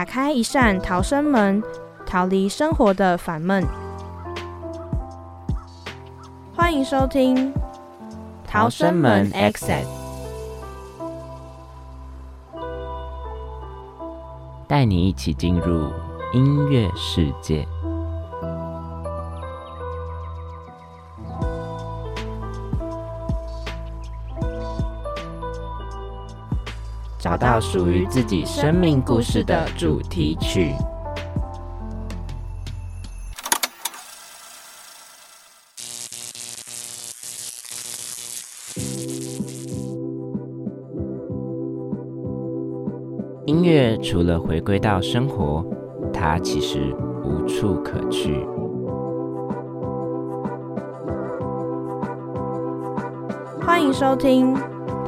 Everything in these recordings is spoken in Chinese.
打开一扇逃生门，逃离生活的烦闷。欢迎收听《逃生门 Exit》，带你一起进入音乐世界。找到属于自己生命故事的主题曲。音乐除了回归到生活，它其实无处可去。欢迎收听《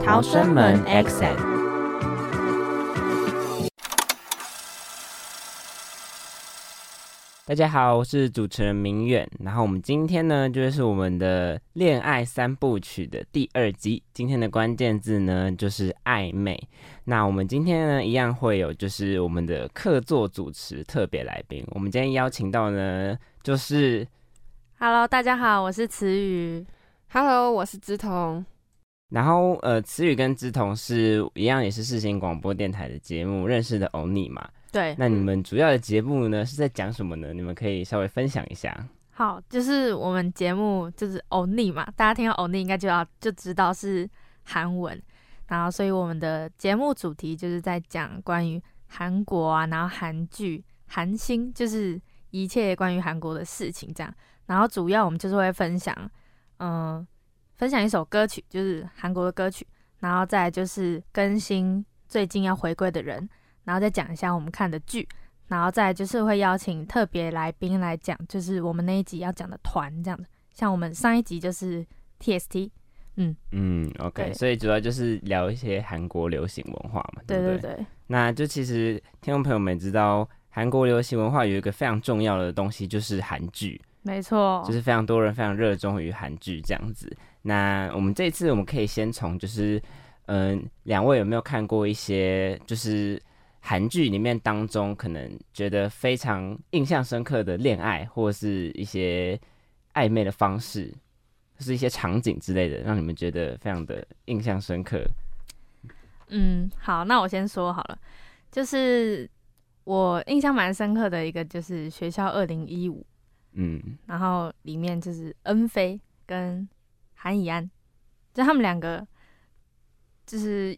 逃生门 Exit》。大家好，我是主持人明远。然后我们今天呢，就是我们的恋爱三部曲的第二集。今天的关键字呢，就是暧昧。那我们今天呢，一样会有就是我们的客座主持特别来宾。我们今天邀请到呢，就是，Hello，大家好，我是词语。Hello，我是知彤。然后呃，词语跟知彤是一样，也是世新广播电台的节目认识的欧尼嘛。对，那你们主要的节目呢是在讲什么呢？你们可以稍微分享一下。好，就是我们节目就是欧尼嘛，大家听到欧尼应该就要就知道是韩文，然后所以我们的节目主题就是在讲关于韩国啊，然后韩剧、韩星，就是一切关于韩国的事情这样。然后主要我们就是会分享，嗯，分享一首歌曲，就是韩国的歌曲，然后再就是更新最近要回归的人。然后再讲一下我们看的剧，然后再就是会邀请特别来宾来讲，就是我们那一集要讲的团这样的。像我们上一集就是 TST，嗯嗯，OK，所以主要就是聊一些韩国流行文化嘛，对对对。那就其实听众朋友们知道，韩国流行文化有一个非常重要的东西，就是韩剧，没错，就是非常多人非常热衷于韩剧这样子。那我们这次我们可以先从就是嗯，两位有没有看过一些就是。韩剧里面当中，可能觉得非常印象深刻的恋爱，或者是一些暧昧的方式，是一些场景之类的，让你们觉得非常的印象深刻。嗯，好，那我先说好了，就是我印象蛮深刻的一个，就是学校二零一五，嗯，然后里面就是恩菲跟韩以安，就他们两个，就是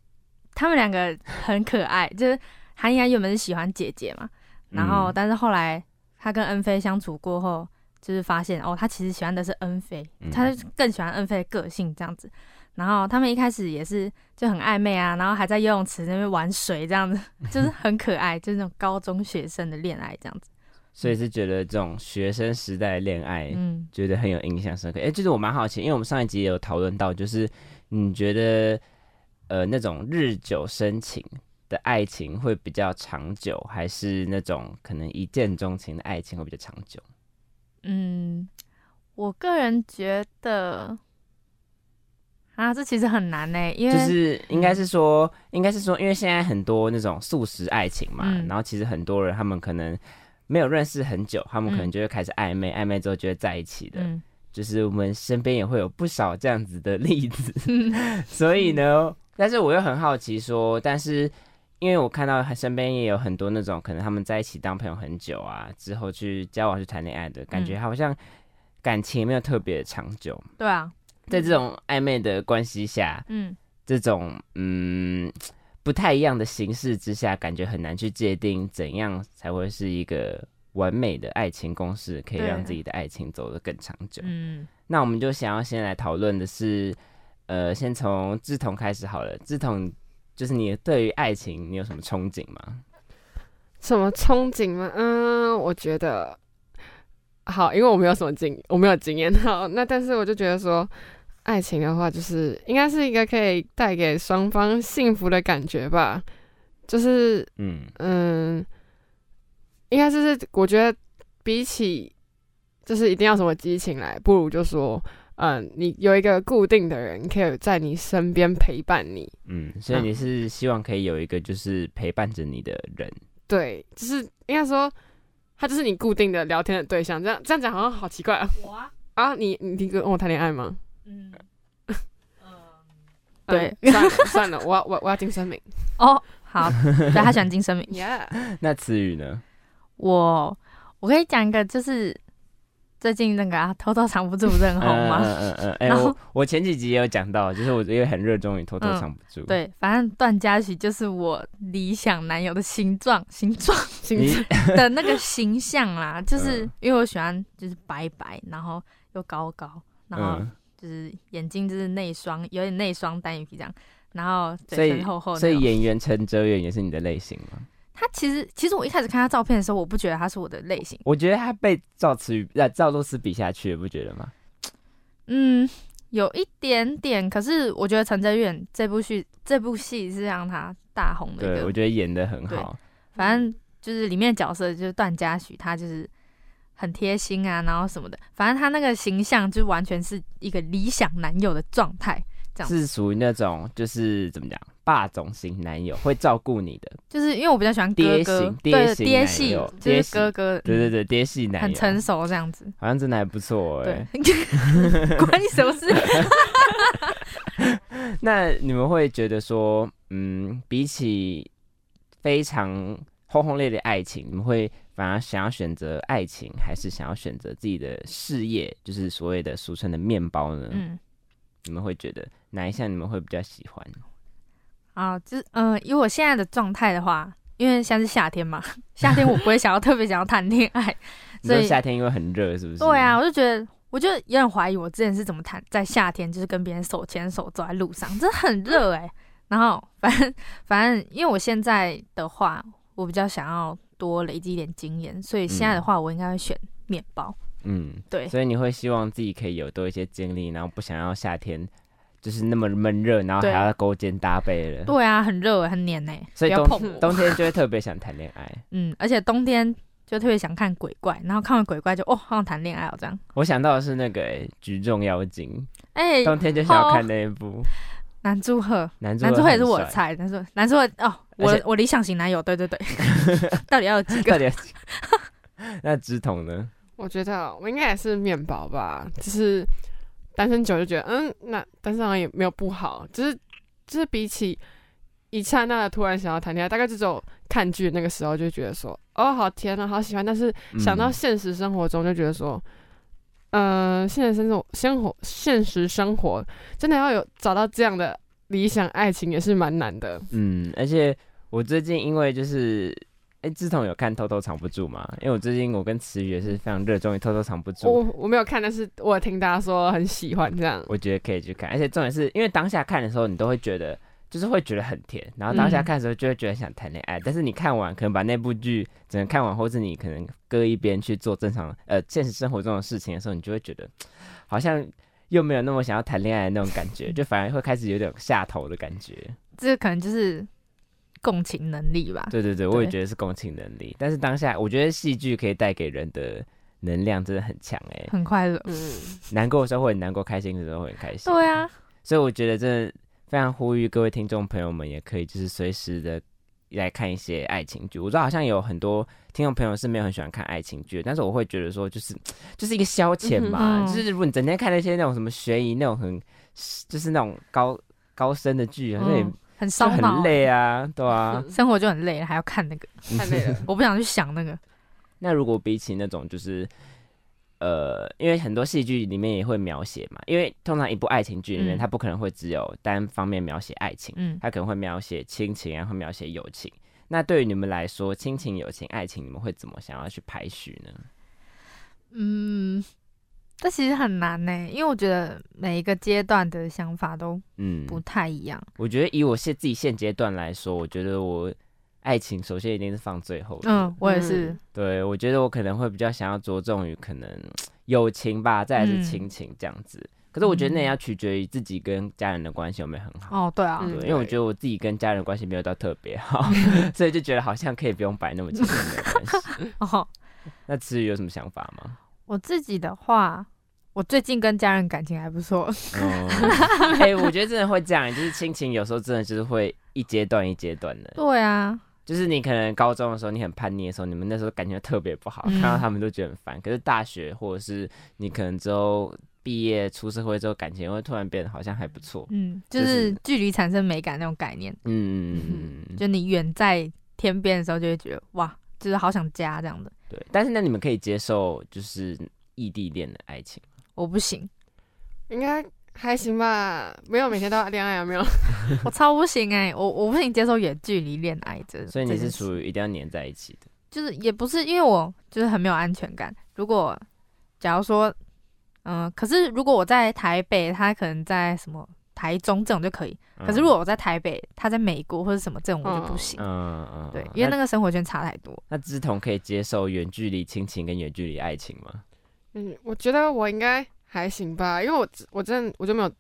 他们两个很可爱，就是。韩怡安原本是喜欢姐姐嘛，然后但是后来他跟恩菲相处过后，就是发现哦，他其实喜欢的是恩菲，他更喜欢恩菲的个性这样子。然后他们一开始也是就很暧昧啊，然后还在游泳池那边玩水这样子，就是很可爱，就是那种高中学生的恋爱这样子。所以是觉得这种学生时代的恋爱，嗯，觉得很有印象深刻。哎，就是我蛮好奇，因为我们上一集也有讨论到，就是你觉得呃那种日久生情。的爱情会比较长久，还是那种可能一见钟情的爱情会比较长久？嗯，我个人觉得啊，这其实很难呢，因为就是应该是说，应该是说，因为现在很多那种素食爱情嘛，然后其实很多人他们可能没有认识很久，他们可能就会开始暧昧，暧昧之后就会在一起的。就是我们身边也会有不少这样子的例子，所以呢，但是我又很好奇说，但是。因为我看到身边也有很多那种可能他们在一起当朋友很久啊，之后去交往去谈恋爱的感觉，好像感情没有特别长久。对啊，在这种暧昧的关系下，嗯，这种嗯不太一样的形式之下，感觉很难去界定怎样才会是一个完美的爱情公式，可以让自己的爱情走得更长久。嗯，那我们就想要先来讨论的是，呃，先从志同开始好了，志同。就是你对于爱情，你有什么憧憬吗？什么憧憬吗？嗯，我觉得好，因为我没有什么经，我没有经验。好，那但是我就觉得说，爱情的话，就是应该是一个可以带给双方幸福的感觉吧。就是嗯嗯，应该就是我觉得比起就是一定要什么激情来，不如就说。嗯，你有一个固定的人可以在你身边陪伴你。嗯，所以你是希望可以有一个就是陪伴着你的人。对，就是应该说，他就是你固定的聊天的对象。这样这样讲好像好奇怪啊！我啊啊，你你跟我谈恋爱吗？嗯嗯，对，算了算了，我我我要金声明。哦，好，对他喜欢金声明。Yeah，那词语呢？我我可以讲一个，就是。最近那个啊，偷偷藏不住不是很红吗？嗯嗯嗯。哎，我我前几集也有讲到，就是我因为很热衷于偷偷藏不住。对，反正段嘉许就是我理想男友的形状、形状、形 的那个形象啦。就是因为我喜欢就是白白，然后又高高，然后就是眼睛就是内双，有点内双单眼皮这样，然后嘴唇厚厚。所以演员陈哲远也是你的类型吗？他其实，其实我一开始看他照片的时候，我不觉得他是我的类型。我觉得他被赵慈宇、呃赵露思比下去，不觉得吗？嗯，有一点点。可是我觉得陈哲远这部戏，这部戏是让他大红的。对，我觉得演的很好。反正就是里面角色就是段嘉许，他就是很贴心啊，然后什么的。反正他那个形象就完全是一个理想男友的状态。这样是属于那种就是怎么讲霸总型男友，会照顾你的，就是因为我比较喜欢爹型爹型爹系，就是哥哥，对对对，爹系男友很成熟这样子，好像真的还不错哎，关你什么事？那你们会觉得说，嗯，比起非常轰轰烈烈爱情，你们会反而想要选择爱情，还是想要选择自己的事业，就是所谓的俗称的面包呢？嗯。你们会觉得哪一项你们会比较喜欢？啊，就是嗯，以我现在的状态的话，因为现在是夏天嘛，夏天我不会想要特别想要谈恋爱，所以夏天因为很热，是不是？对啊，我就觉得，我就有点怀疑我之前是怎么谈，在夏天就是跟别人手牵手走在路上，真的很热哎。然后反正反正，因为我现在的话，我比较想要多累积一点经验，所以现在的话，我应该会选面包。嗯，对，所以你会希望自己可以有多一些经历，然后不想要夏天就是那么闷热，然后还要勾肩搭背了。对啊，很热很黏呢，所以冬 冬天就会特别想谈恋爱。嗯，而且冬天就特别想看鬼怪，然后看完鬼怪就哦，好想谈恋爱哦，这样。我想到的是那个举重妖精，哎，冬天就想要看那一部。男祝贺，男祝贺也是我猜，男祝男祝贺哦，我我理想型男友，对对对，到底要有几个？那直筒呢？我觉得我应该也是面包吧，就是单身久就觉得，嗯，那单身好像也没有不好，就是就是比起一刹那的突然想要谈恋爱，大概只有看剧那个时候就觉得说，哦，好甜啊，好喜欢，但是想到现实生活中就觉得说，嗯，现实生活生活现实生活真的要有找到这样的理想爱情也是蛮难的，嗯，而且我最近因为就是。哎，志同有看《偷偷藏不住》吗？因为我最近我跟慈宇也是非常热衷于《偷偷藏不住》。我我没有看，但是我听大家说很喜欢这样。我觉得可以去看，而且重点是因为当下看的时候，你都会觉得就是会觉得很甜，然后当下看的时候就会觉得想谈恋爱。但是你看完可能把那部剧整个看完，或是你可能搁一边去做正常呃现实生活中的事情的时候，你就会觉得好像又没有那么想要谈恋爱的那种感觉，就反而会开始有点下头的感觉。这可能就是。共情能力吧，对对对，我也觉得是共情能力。但是当下，我觉得戏剧可以带给人的能量真的很强，哎，很快乐。嗯，难过的时候会很难过，开心的时候会很开心。对啊，所以我觉得真的非常呼吁各位听众朋友们，也可以就是随时的来看一些爱情剧。我知道好像有很多听众朋友是没有很喜欢看爱情剧，但是我会觉得说，就是 就是一个消遣嘛。就是如果你整天看那些那种什么悬疑那种很就是那种高高深的剧，好像也。很烧脑，很累啊，对啊，生活就很累，还要看那个，太累了，我不想去想那个。那如果比起那种，就是呃，因为很多戏剧里面也会描写嘛，因为通常一部爱情剧里面，它不可能会只有单方面描写爱情，嗯，它可能会描写亲情，然后描写友情。那对于你们来说，亲情、友情、爱情，你们会怎么想要去排序呢？嗯，这其实很难呢，因为我觉得每一个阶段的想法都嗯不太一样。我觉得以我现自己现阶段来说，我觉得我爱情首先一定是放最后的。嗯，我也是。对，我觉得我可能会比较想要着重于可能友情吧，再是亲情这样子。可是我觉得那也要取决于自己跟家人的关系有没有很好。哦，对啊，对，因为我觉得我自己跟家人关系没有到特别好，所以就觉得好像可以不用摆那么亲密的关系。哦，那至于有什么想法吗？我自己的话。我最近跟家人感情还不错。哎，我觉得真的会这样，就是亲情有时候真的就是会一阶段一阶段的。对啊，就是你可能高中的时候你很叛逆的时候，你们那时候感情特别不好，看到他们都觉得很烦。可是大学或者是你可能之后毕业出社会之后，感情会突然变得好像还不错。嗯，就是距离产生美感那种概念。嗯嗯嗯嗯，就你远在天边的时候，就会觉得哇，就是好想家这样的。对，但是那你们可以接受就是异地恋的爱情。我不行，应该还行吧。没有每天都要恋爱啊，没有。我超不行哎，我我不行接受远距离恋爱这。所以你是属于一定要黏在一起的。就是也不是，因为我就是很没有安全感。如果假如说，嗯，可是如果我在台北，他可能在什么台中这种就可以。可是如果我在台北，他在美国或者什么这种，我就不行。嗯嗯。对，因为那个生活圈差太多。那志同可以接受远距离亲情跟远距离爱情吗？嗯，我觉得我应该还行吧，因为我我真的我就没有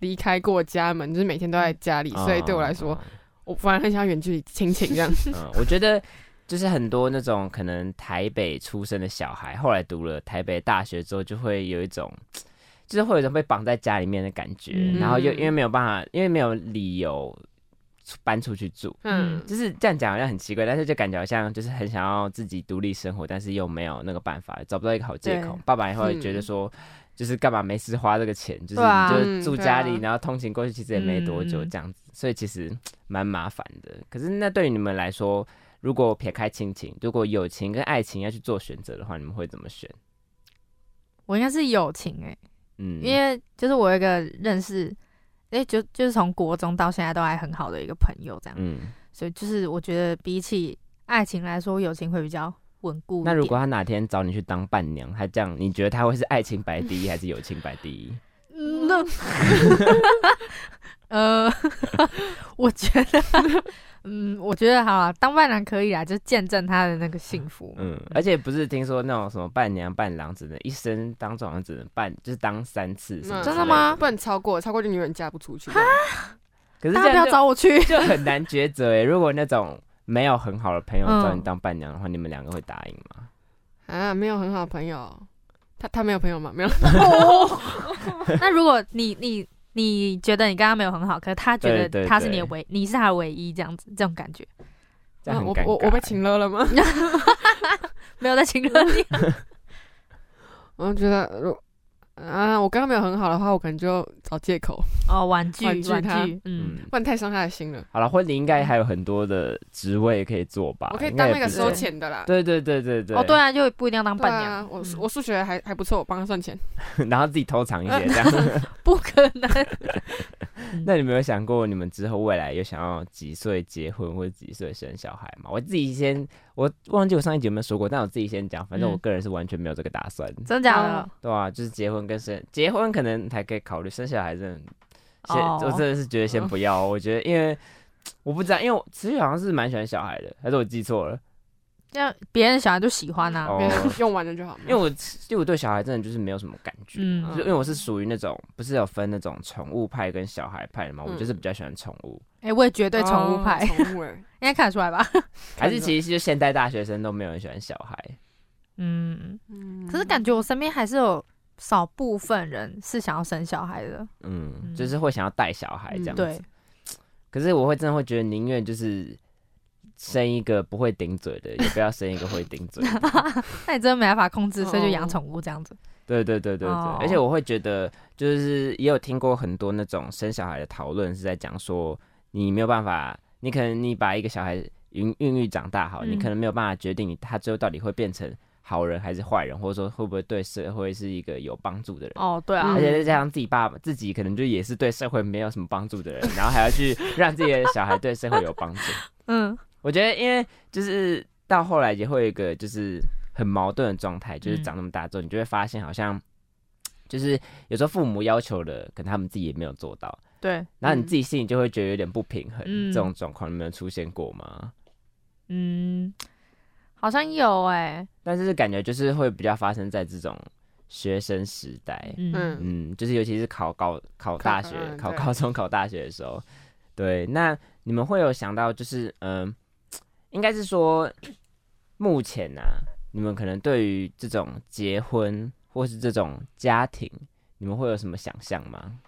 离开过家门，就是每天都在家里，所以对我来说，我反而很想远距离亲情这样。嗯，我觉得就是很多那种可能台北出生的小孩，后来读了台北大学之后，就会有一种，就是会有一种被绑在家里面的感觉，然后又因为没有办法，因为没有理由。搬出去住，嗯，就是这样讲好像很奇怪，但是就感觉好像就是很想要自己独立生活，但是又没有那个办法，找不到一个好借口。爸爸也会觉得说，就是干嘛没事花这个钱，就是就住家里，然后通勤过去，其实也没多久这样子，所以其实 蛮麻烦的。可是那对于你们来说，如果撇开亲情，如果友情跟爱情要去做选择的话，你们会怎么选？我应该是友情哎，嗯，因为就是我有一个认识。哎，就就是从国中到现在都还很好的一个朋友，这样，嗯，所以就是我觉得比起爱情来说，友情会比较稳固。那如果他哪天找你去当伴娘，他这样，你觉得他会是爱情摆第一，还是友情摆第一？那，呃，我觉得。嗯，我觉得哈当伴郎可以啊，就见证他的那个幸福。嗯，而且不是听说那种什么伴娘伴郎只能一生当中只能伴，就是当三次，真的吗？不能超过，超过就永远嫁不出去。可是大家不要找我去，就很难抉择哎。如果那种没有很好的朋友找你当伴娘的话，你们两个会答应吗？啊，没有很好的朋友，他他没有朋友吗？没有。那如果你你。你觉得你刚刚没有很好，可是他觉得他是你的唯，你是他的唯一，这样子，这种感觉。我我我被请了了吗？没有在请了你。我觉得，如啊，我刚刚没有很好的话，我可能就找借口哦，玩具玩具，嗯，不然太伤他的心了。好了，婚礼应该还有很多的职位可以做吧？我可以当那个收钱的啦。对对对对对。哦，对啊，就不一定要当伴娘。啊我我数学还还不错，我帮他算钱，然后自己偷藏一些 这样。不可能。那你没有想过，你们之后未来有想要几岁结婚或者几岁生小孩吗？我自己先，我忘记我上一集有没有说过，但我自己先讲，反正我个人是完全没有这个打算。真的假的？对啊，就是结婚跟生，结婚可能还可以考虑，生小孩真的，先我真的是觉得先不要。我觉得，因为我不知道，因为我其实好像是蛮喜欢小孩的，还是我记错了？像别人小孩就喜欢啊，用完了就好。因为我因为我对小孩真的就是没有什么感觉，嗯，就因为我是属于那种不是有分那种宠物派跟小孩派的嘛，我就是比较喜欢宠物。哎，我也绝对宠物派，宠物 应该看得出来吧？还是其实就现代大学生都没有人喜欢小孩？嗯嗯。可是感觉我身边还是有少部分人是想要生小孩的，嗯，就是会想要带小孩这样子。可是我会真的会觉得宁愿就是。生一个不会顶嘴的，也不要生一个会顶嘴。那你真的没办法控制，所以就养宠物这样子。对对对对对，而且我会觉得，就是也有听过很多那种生小孩的讨论，是在讲说，你没有办法，你可能你把一个小孩孕孕育长大好，你可能没有办法决定他最后到底会变成好人还是坏人，或者说会不会对社会是一个有帮助的人。哦，对啊，而且再加上自己爸爸自己可能就也是对社会没有什么帮助的人，然后还要去让自己的小孩对社会有帮助。嗯。我觉得，因为就是到后来也会有一个就是很矛盾的状态，就是长那么大之后，你就会发现好像就是有时候父母要求的，可能他们自己也没有做到。对，然后你自己心里就会觉得有点不平衡。这种状况有没有出现过吗？嗯，好像有哎，但是感觉就是会比较发生在这种学生时代。嗯嗯，就是尤其是考高、考大学、考高中、考大学的时候。对，那你们会有想到，就是嗯，应该是说，目前呢，你们可能对于这种结婚或是这种家庭，你们会有什么想象吗？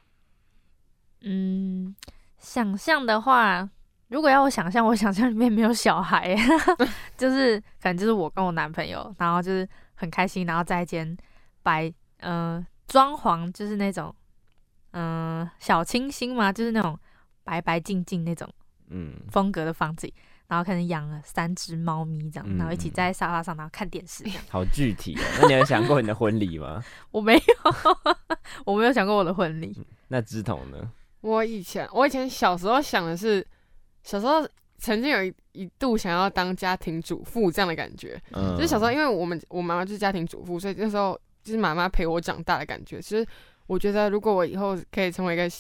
嗯，想象的话，如果要我想象，我想象里面没有小孩，就是可能就是我跟我男朋友，然后就是很开心，然后在一间白嗯装潢，就是那种嗯小清新嘛，就是那种白白净净那种嗯风格的房子，然后可能养了三只猫咪这样，然后一起在沙发上然后看电视这样。好具体哦，那你有想过你的婚礼吗？我没有，我没有想过我的婚礼。那枝筒呢？我以前，我以前小时候想的是，小时候曾经有一一度想要当家庭主妇这样的感觉。嗯，就是小时候，因为我们我妈妈就是家庭主妇，所以那时候就是妈妈陪我长大的感觉。其实我觉得，如果我以后可以成为一个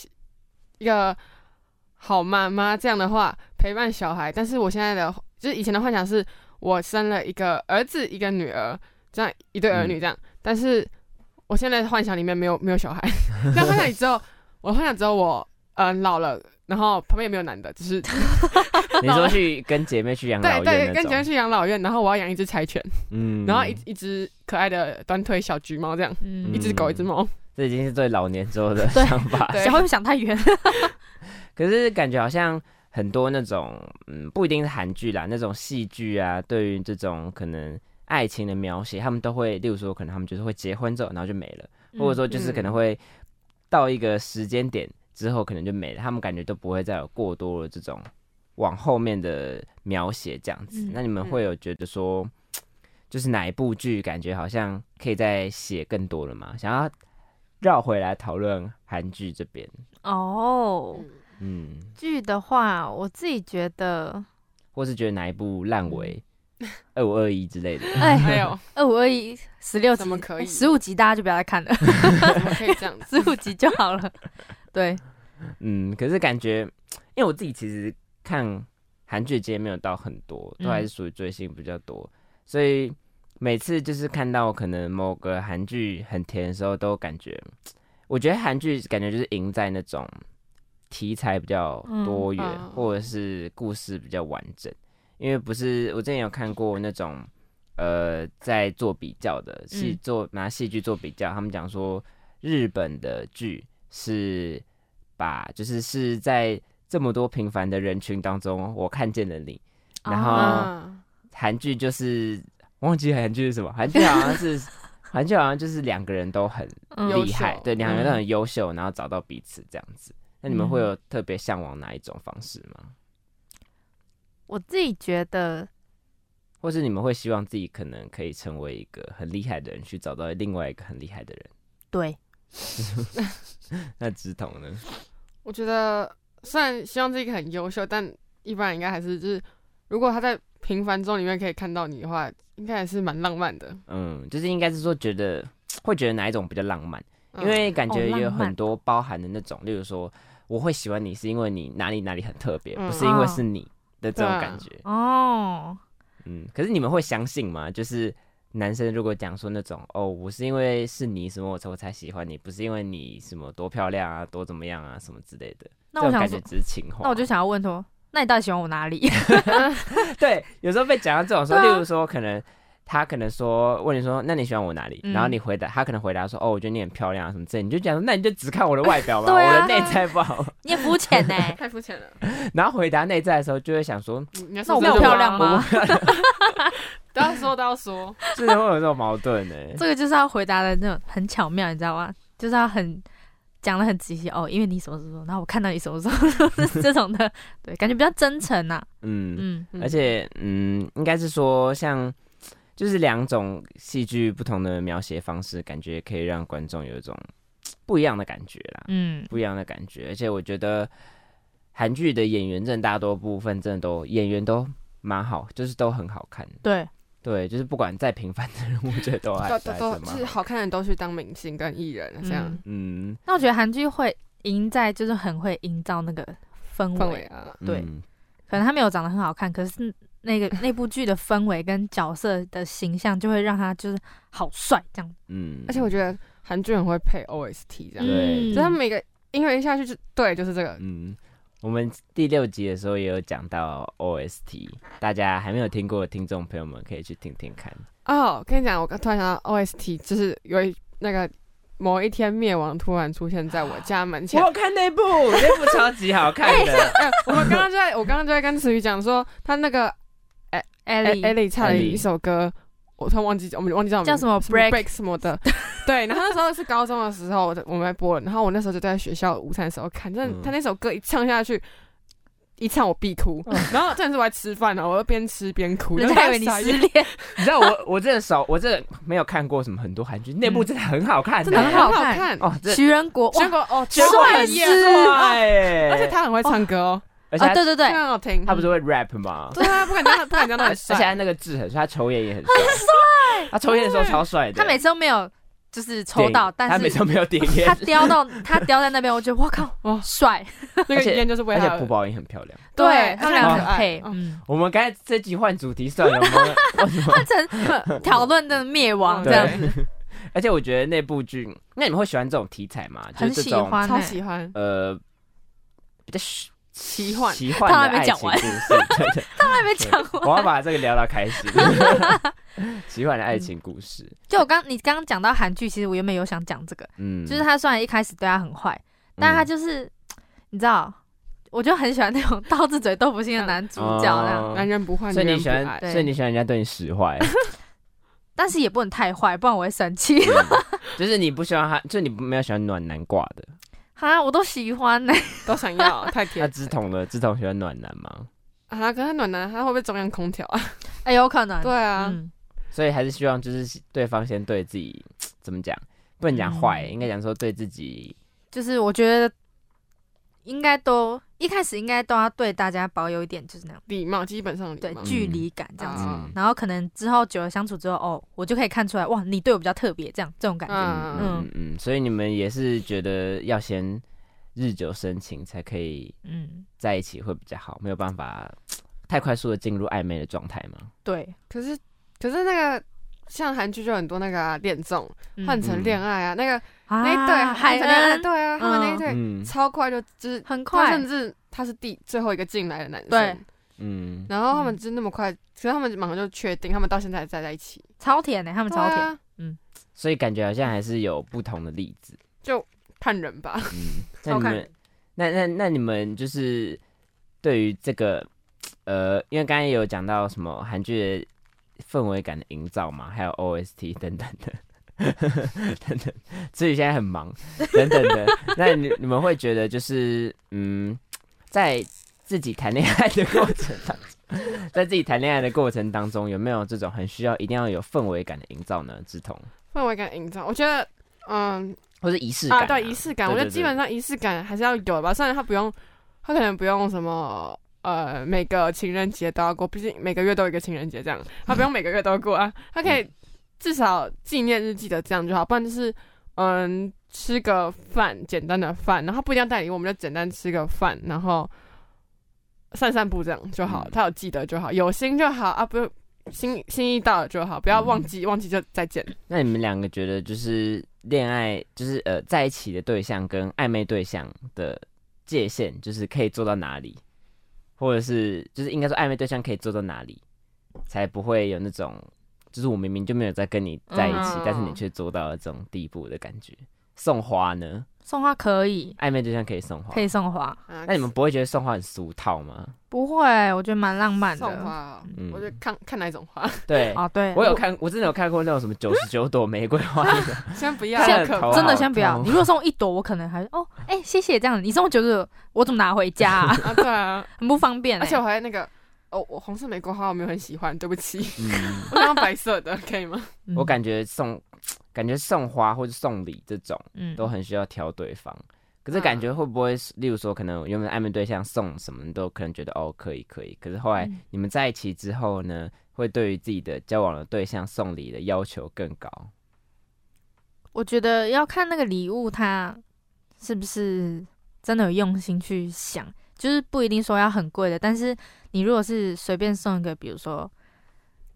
一个好妈妈这样的话，陪伴小孩。但是我现在的就是以前的幻想是，我生了一个儿子一个女儿，这样一对儿女这样。但是我现在的幻想里面没有没有小孩。那幻想里之后，我幻想只有我。嗯，老了，然后旁边也没有男的，只是 你说去跟姐妹去养老院对对，跟姐妹去养老院，然后我要养一只柴犬，嗯，然后一一只可爱的短腿小橘猫，这样，嗯，一只狗，一只猫，这已经是对老年之后的想法，小会想太远。可是感觉好像很多那种，嗯，不一定是韩剧啦，那种戏剧啊，对于这种可能爱情的描写，他们都会，例如说，可能他们就是会结婚之后，然后就没了，或者说就是可能会到一个时间点。之后可能就没了，他们感觉都不会再有过多的这种往后面的描写这样子。那你们会有觉得说，就是哪一部剧感觉好像可以再写更多了吗？想要绕回来讨论韩剧这边哦。嗯，剧的话，我自己觉得，或是觉得哪一部烂尾，二五二一之类的。哎，还有二五二一十六怎么可以？十五集大家就不要再看了，怎么可以这样？十五集就好了。对，嗯，可是感觉，因为我自己其实看韩剧节没有到很多，都还是属于追星比较多，所以每次就是看到可能某个韩剧很甜的时候，都感觉，我觉得韩剧感觉就是赢在那种题材比较多元，或者是故事比较完整。因为不是我之前有看过那种，呃，在做比较的戏，做拿戏剧做比较，他们讲说日本的剧。是把，就是是在这么多平凡的人群当中，我看见了你。然后韩剧就是忘记韩剧是什么，韩剧好像是韩剧好像就是两个人都很厉害，对，两个人都很优秀，然后找到彼此这样子。那你们会有特别向往哪一种方式吗？我自己觉得，或是你们会希望自己可能可以成为一个很厉害的人，去找到另外一个很厉害的人。对。那直筒呢？我觉得虽然希望自己很优秀，但一般人应该还是就是，如果他在平凡中里面可以看到你的话，应该还是蛮浪漫的。嗯，就是应该是说觉得 会觉得哪一种比较浪漫？因为感觉有很多包含的那种，例如说我会喜欢你是因为你哪里哪里很特别，不是因为是你的这种感觉。哦，嗯，可是你们会相信吗？就是。男生如果讲说那种哦，我是因为是你什么我才我才喜欢你，不是因为你什么多漂亮啊，多怎么样啊，什么之类的。那我感觉只是情话。那我就想要问说，那你到底喜欢我哪里？对，有时候被讲到这种说，例如说可能他可能说问你说，那你喜欢我哪里？然后你回答他可能回答说，哦，我觉得你很漂亮啊什么之类，你就讲说那你就只看我的外表吧，我的内在不好。你也肤浅呢，太肤浅了。然后回答内在的时候，就会想说，那我不漂亮吗？都要说 都要说，真的会有这种矛盾呢。这个就是要回答的那种很巧妙，你知道吗？就是要很讲的很仔细哦，因为你什么时候，然后我看到你什么时候，这种的，对，感觉比较真诚呐。嗯嗯，而且嗯，应该是说像就是两种戏剧不同的描写方式，感觉可以让观众有一种不一样的感觉啦。嗯，不一样的感觉。而且我觉得韩剧的演员，真的大多部分真的都演员都蛮好，就是都很好看。对。对，就是不管再平凡的人，我觉得都还都都是好看的人都去当明星跟艺人这样。嗯，那我觉得韩剧会赢在就是很会营造那个氛围啊。对，可能他没有长得很好看，可是那个那部剧的氛围跟角色的形象就会让他就是好帅这样。嗯，而且我觉得韩剧很会配 OST 这样，对，就他每个音乐一下去就对，就是这个。嗯。我们第六集的时候也有讲到 OST，大家还没有听过的听众朋友们可以去听听看。哦，跟你讲，我刚突然想到 OST，就是有一那个某一天灭亡突然出现在我家门前。我看那部，那部超级好看的。我们刚刚就在，我刚刚就在跟词语讲说，他那个艾艾艾莉唱了一首歌。我突然忘记，我们忘记叫叫什么 break 什么的，对。然后那时候是高中的时候，我们在播，然后我那时候就在学校午餐的时候看，真的，他那首歌一唱下去，一唱我必哭。然后真的是我在吃饭呢，我就边吃边哭，人家以为你失恋。你知道我我真的少，我真的没有看过什么很多韩剧，那部真的很好看，真的很好看哦。徐仁国，徐仁国哦，帅帅，而且他很会唱歌哦。而且对对对，很好听。他不是会 rap 吗？对啊，不敢讲，不敢当他很帅。而且他那个痣很帅，他抽烟也很帅。很帅。他抽烟的时候超帅的。他每次都没有就是抽到，但是他每次都没有点烟。他叼到他叼在那边，我觉得哇靠，哇帅。那个烟就是为他。而且朴宝英很漂亮。对，他们俩很配。嗯。我们刚才这集换主题算了吗？换成讨论的灭亡这样子。而且我觉得那部剧，那你们会喜欢这种题材吗？很喜欢，超喜欢。呃，比较。奇幻，奇幻的爱情故事，他还没讲完。我要把这个聊到开心。奇幻的爱情故事，就我刚你刚刚讲到韩剧，其实我原本有想讲这个，嗯，就是他虽然一开始对他很坏，但他就是你知道，我就很喜欢那种刀子嘴豆腐心的男主角，那样。男人不坏，所以你喜欢，所以你喜欢人家对你使坏，但是也不能太坏，不然我会生气。就是你不喜欢他，就你没有喜欢暖男挂的。啊，我都喜欢呢，都想要，太甜。那志同的志同喜欢暖男吗？啊，可是暖男他会不会中央空调啊？哎，有可能。对啊，所以还是希望就是对方先对自己怎么讲，不能讲坏，应该讲说对自己，就是我觉得。应该都一开始应该都要对大家保有一点就是那样礼貌，基本上对距离感这样子，然后可能之后久了相处之后，哦，我就可以看出来，哇，你对我比较特别，这样这种感觉，嗯嗯，所以你们也是觉得要先日久生情才可以，嗯，在一起会比较好，没有办法太快速的进入暧昧的状态吗？对，可是可是那个。像韩剧就很多那个恋综换成恋爱啊，那个那一对海恩。对啊，他们那一对超快就就是很快，甚至他是第最后一个进来的男生，嗯，然后他们就那么快，其实他们马上就确定，他们到现在还在在一起，超甜的，他们超甜，嗯，所以感觉好像还是有不同的例子，就看人吧，嗯，那你们那那那你们就是对于这个呃，因为刚才有讲到什么韩剧。氛围感的营造嘛，还有 OST 等等的，等等，自己现在很忙，等等的。那你你们会觉得就是，嗯，在自己谈恋爱的过程当中，在自己谈恋爱的过程当中，有没有这种很需要一定要有氛围感的营造呢？志同，氛围感营造，我觉得，嗯，或者仪式感，对仪式感，我觉得基本上仪式感还是要有吧。虽然他不用，他可能不用什么。呃，每个情人节都要过，毕竟每个月都有一个情人节，这样他不用每个月都过啊，他可以至少纪念日记得这样就好，不然就是嗯吃个饭，简单的饭，然后不一定要带礼物，我们就简单吃个饭，然后散散步这样就好，他有记得就好，有心就好啊，不用心心意到了就好，不要忘记，忘记就再见。那你们两个觉得就是恋爱，就是呃在一起的对象跟暧昧对象的界限，就是可以做到哪里？或者是，就是应该说暧昧对象可以做到哪里，才不会有那种，就是我明明就没有在跟你在一起，但是你却做到了这种地步的感觉。送花呢？送花可以，暧昧对象可以送花，可以送花。那你们不会觉得送花很俗套吗？不会，我觉得蛮浪漫的。送花，嗯，我觉得看看哪种花。对，哦，对，我有看，我真的有看过那种什么九十九朵玫瑰花。先不要，真的先不要。你如果送一朵，我可能还哦，哎，谢谢这样。你送九十九，我怎么拿回家啊？对啊，很不方便。而且我还那个，哦，我红色玫瑰花我没有很喜欢，对不起。我想要白色的，可以吗？我感觉送。感觉送花或者送礼这种，嗯，都很需要挑对方。可是感觉会不会，例如说，可能原本暧昧对象送什么都可能觉得哦可以可以，可是后来你们在一起之后呢，会对于自己的交往的对象送礼的要求更高？我觉得要看那个礼物，他是不是真的有用心去想，就是不一定说要很贵的，但是你如果是随便送一个，比如说。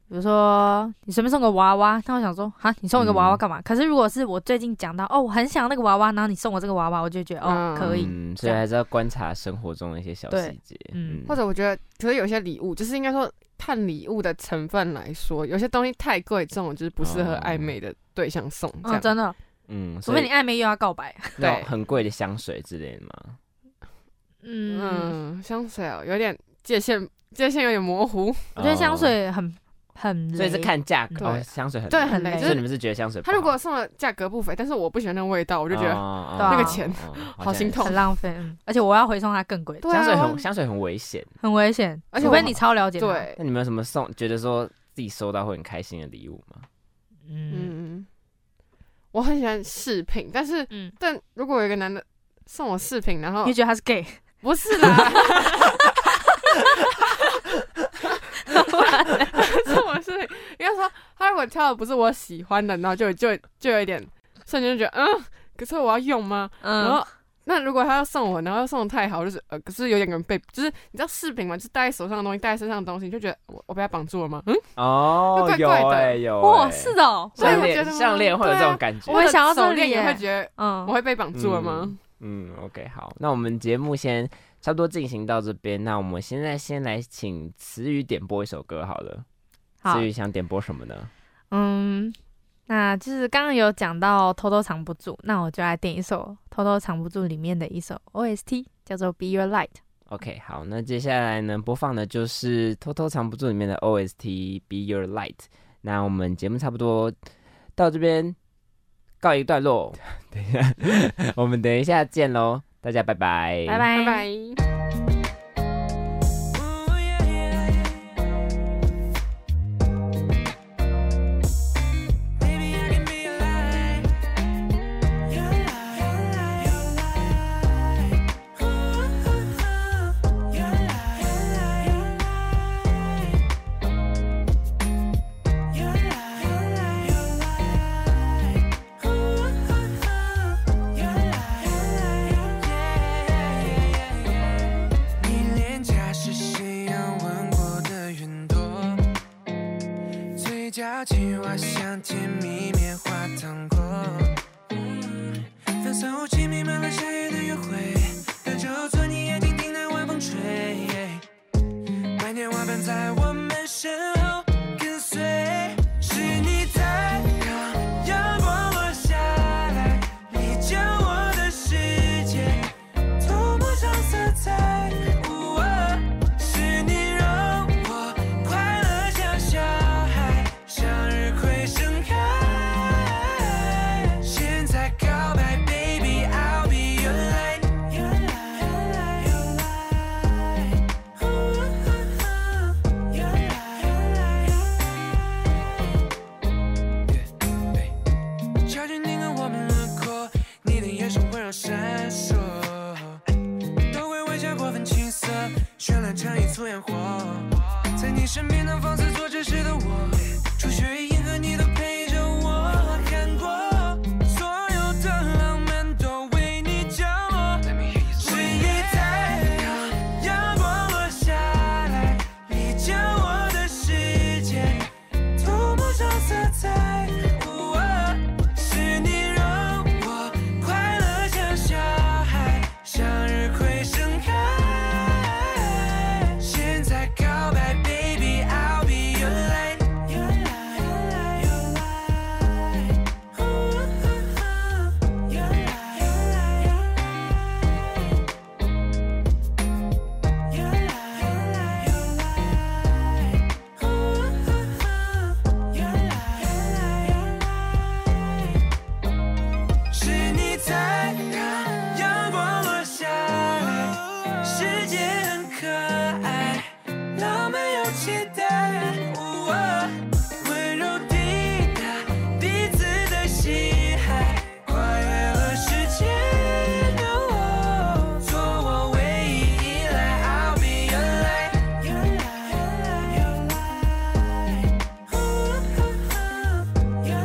比如说，你随便送个娃娃，那我想说，哈，你送一个娃娃干嘛？可是如果是我最近讲到，哦，我很想那个娃娃，然后你送我这个娃娃，我就觉得，哦，可以。嗯，所以还是要观察生活中的一些小细节。嗯，或者我觉得，可是有些礼物，就是应该说，看礼物的成分来说，有些东西太贵重，就是不适合暧昧的对象送。哦，真的。嗯，除非你暧昧又要告白。对，很贵的香水之类的吗？嗯，香水哦，有点界限，界限有点模糊。我觉得香水很。很，所以是看价格。哦，香水很对，很雷。就是你们是觉得香水？他如果送的价格不菲，但是我不喜欢那个味道，我就觉得那个钱好心痛，很浪费。而且我要回送他更贵。香水很香水很危险，很危险。而且我跟你超了解。对。那你们有什么送？觉得说自己收到会很开心的礼物吗？嗯，我很喜欢饰品，但是，但如果有一个男的送我饰品，然后你觉得他是 gay？不是啦。这么是应该说，他如果挑的不是我喜欢的，然后就就就有一点瞬间就觉得，嗯，可是我要用吗？然后那如果他要送我，然后又送的太好，就是呃，可是有点人被，就是你知道饰品嘛，就是戴在手上的东西，戴在身上的东西，就觉得我我被他绑住了吗？嗯，哦，怪怪的，有哇，是的，项链项链会有这种感觉，我想要手链也会觉得，嗯，我会被绑住了吗？嗯，OK，好，那我们节目先。差不多进行到这边，那我们现在先来请词语点播一首歌好了。词语想点播什么呢？嗯，那就是刚刚有讲到偷偷藏不住，那我就来点一首偷偷藏不住里面的一首 OST，叫做 Be Your Light。OK，好，那接下来呢播放的就是偷偷藏不住里面的 OST Be Your Light。那我们节目差不多到这边告一段落，等一下，我们等一下见喽。大家拜拜，拜拜，拜 time to 可爱，浪漫有期待，温柔抵达彼此的心海，跨越了时间，做我唯一依赖。I'll be your light，your light，your light，your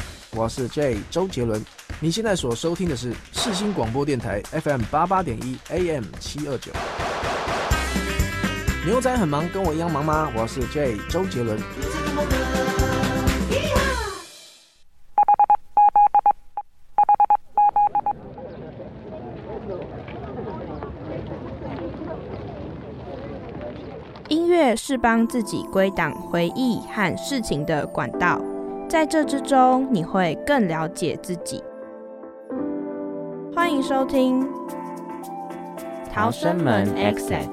light。我是 J 周杰伦。你现在所收听的是世新广播电台 FM 八八点一 AM 七二九。牛仔很忙，跟我一样忙吗？我是 J 周杰伦。音乐是帮自己归档回忆和事情的管道，在这之中，你会更了解自己。欢迎收听《逃生门 Exit》。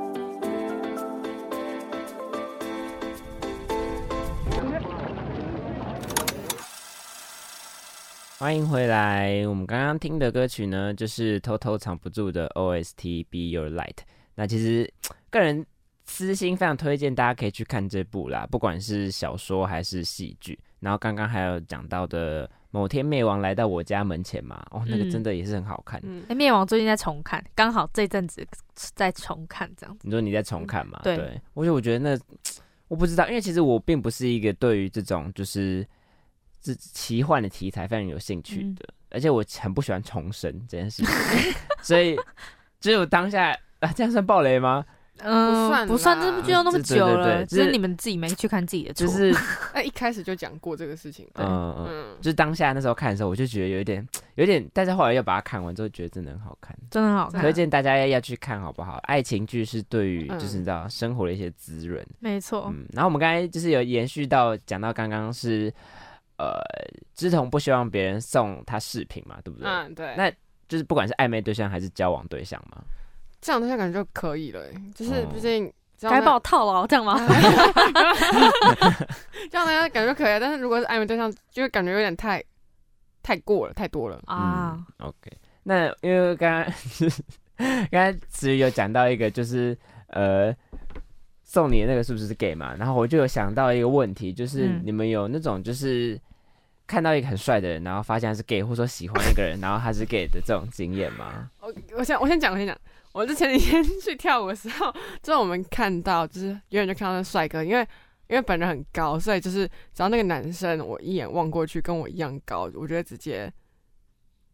欢迎回来。我们刚刚听的歌曲呢，就是偷偷藏不住的 OST《Be Your Light》。那其实个人私心非常推荐大家可以去看这部啦，不管是小说还是戏剧。然后刚刚还有讲到的某天灭亡来到我家门前嘛，哦，那个真的也是很好看。哎，灭亡最近在重看，刚好这阵子在重看这样子。你说你在重看嘛？对，我觉得我觉得那 我不知道，因为其实我并不是一个对于这种就是。这奇幻的题材非常有兴趣的，而且我很不喜欢重生这件事情，所以只有当下啊，这样算暴雷吗？嗯，不算，不算，这部剧都那么久了，只是你们自己没去看自己的，就是 哎，一开始就讲过这个事情，嗯嗯，就是当下那时候看的时候，我就觉得有一点，有点，但是后来又把它看完之后，觉得真的很好看，真的很好看，推荐大家要去看好不好？爱情剧是对于就是你知道生活的一些滋润，没错，嗯，然后我们刚才就是有延续到讲到刚刚是。呃，志同不希望别人送他饰品嘛，对不对？嗯，对。那就是不管是暧昧对象还是交往对象嘛，这样对象感觉就可以了。就是毕竟该把我套牢这样吗？这样大家感觉可以，但是如果是暧昧对象，就会感觉有点太太过了，太多了啊。OK，那因为刚刚刚刚子瑜有讲到一个，就是呃。送你的那个是不是 gay 嘛？然后我就有想到一个问题，就是你们有那种就是看到一个很帅的人，然后发现他是 gay，或者说喜欢一个人，然后他是 gay 的这种经验吗？我我先我先讲我先讲，我之前几天去跳舞的时候，就是我们看到就是远远就看到那帅哥，因为因为本人很高，所以就是只要那个男生我一眼望过去跟我一样高，我觉得直接。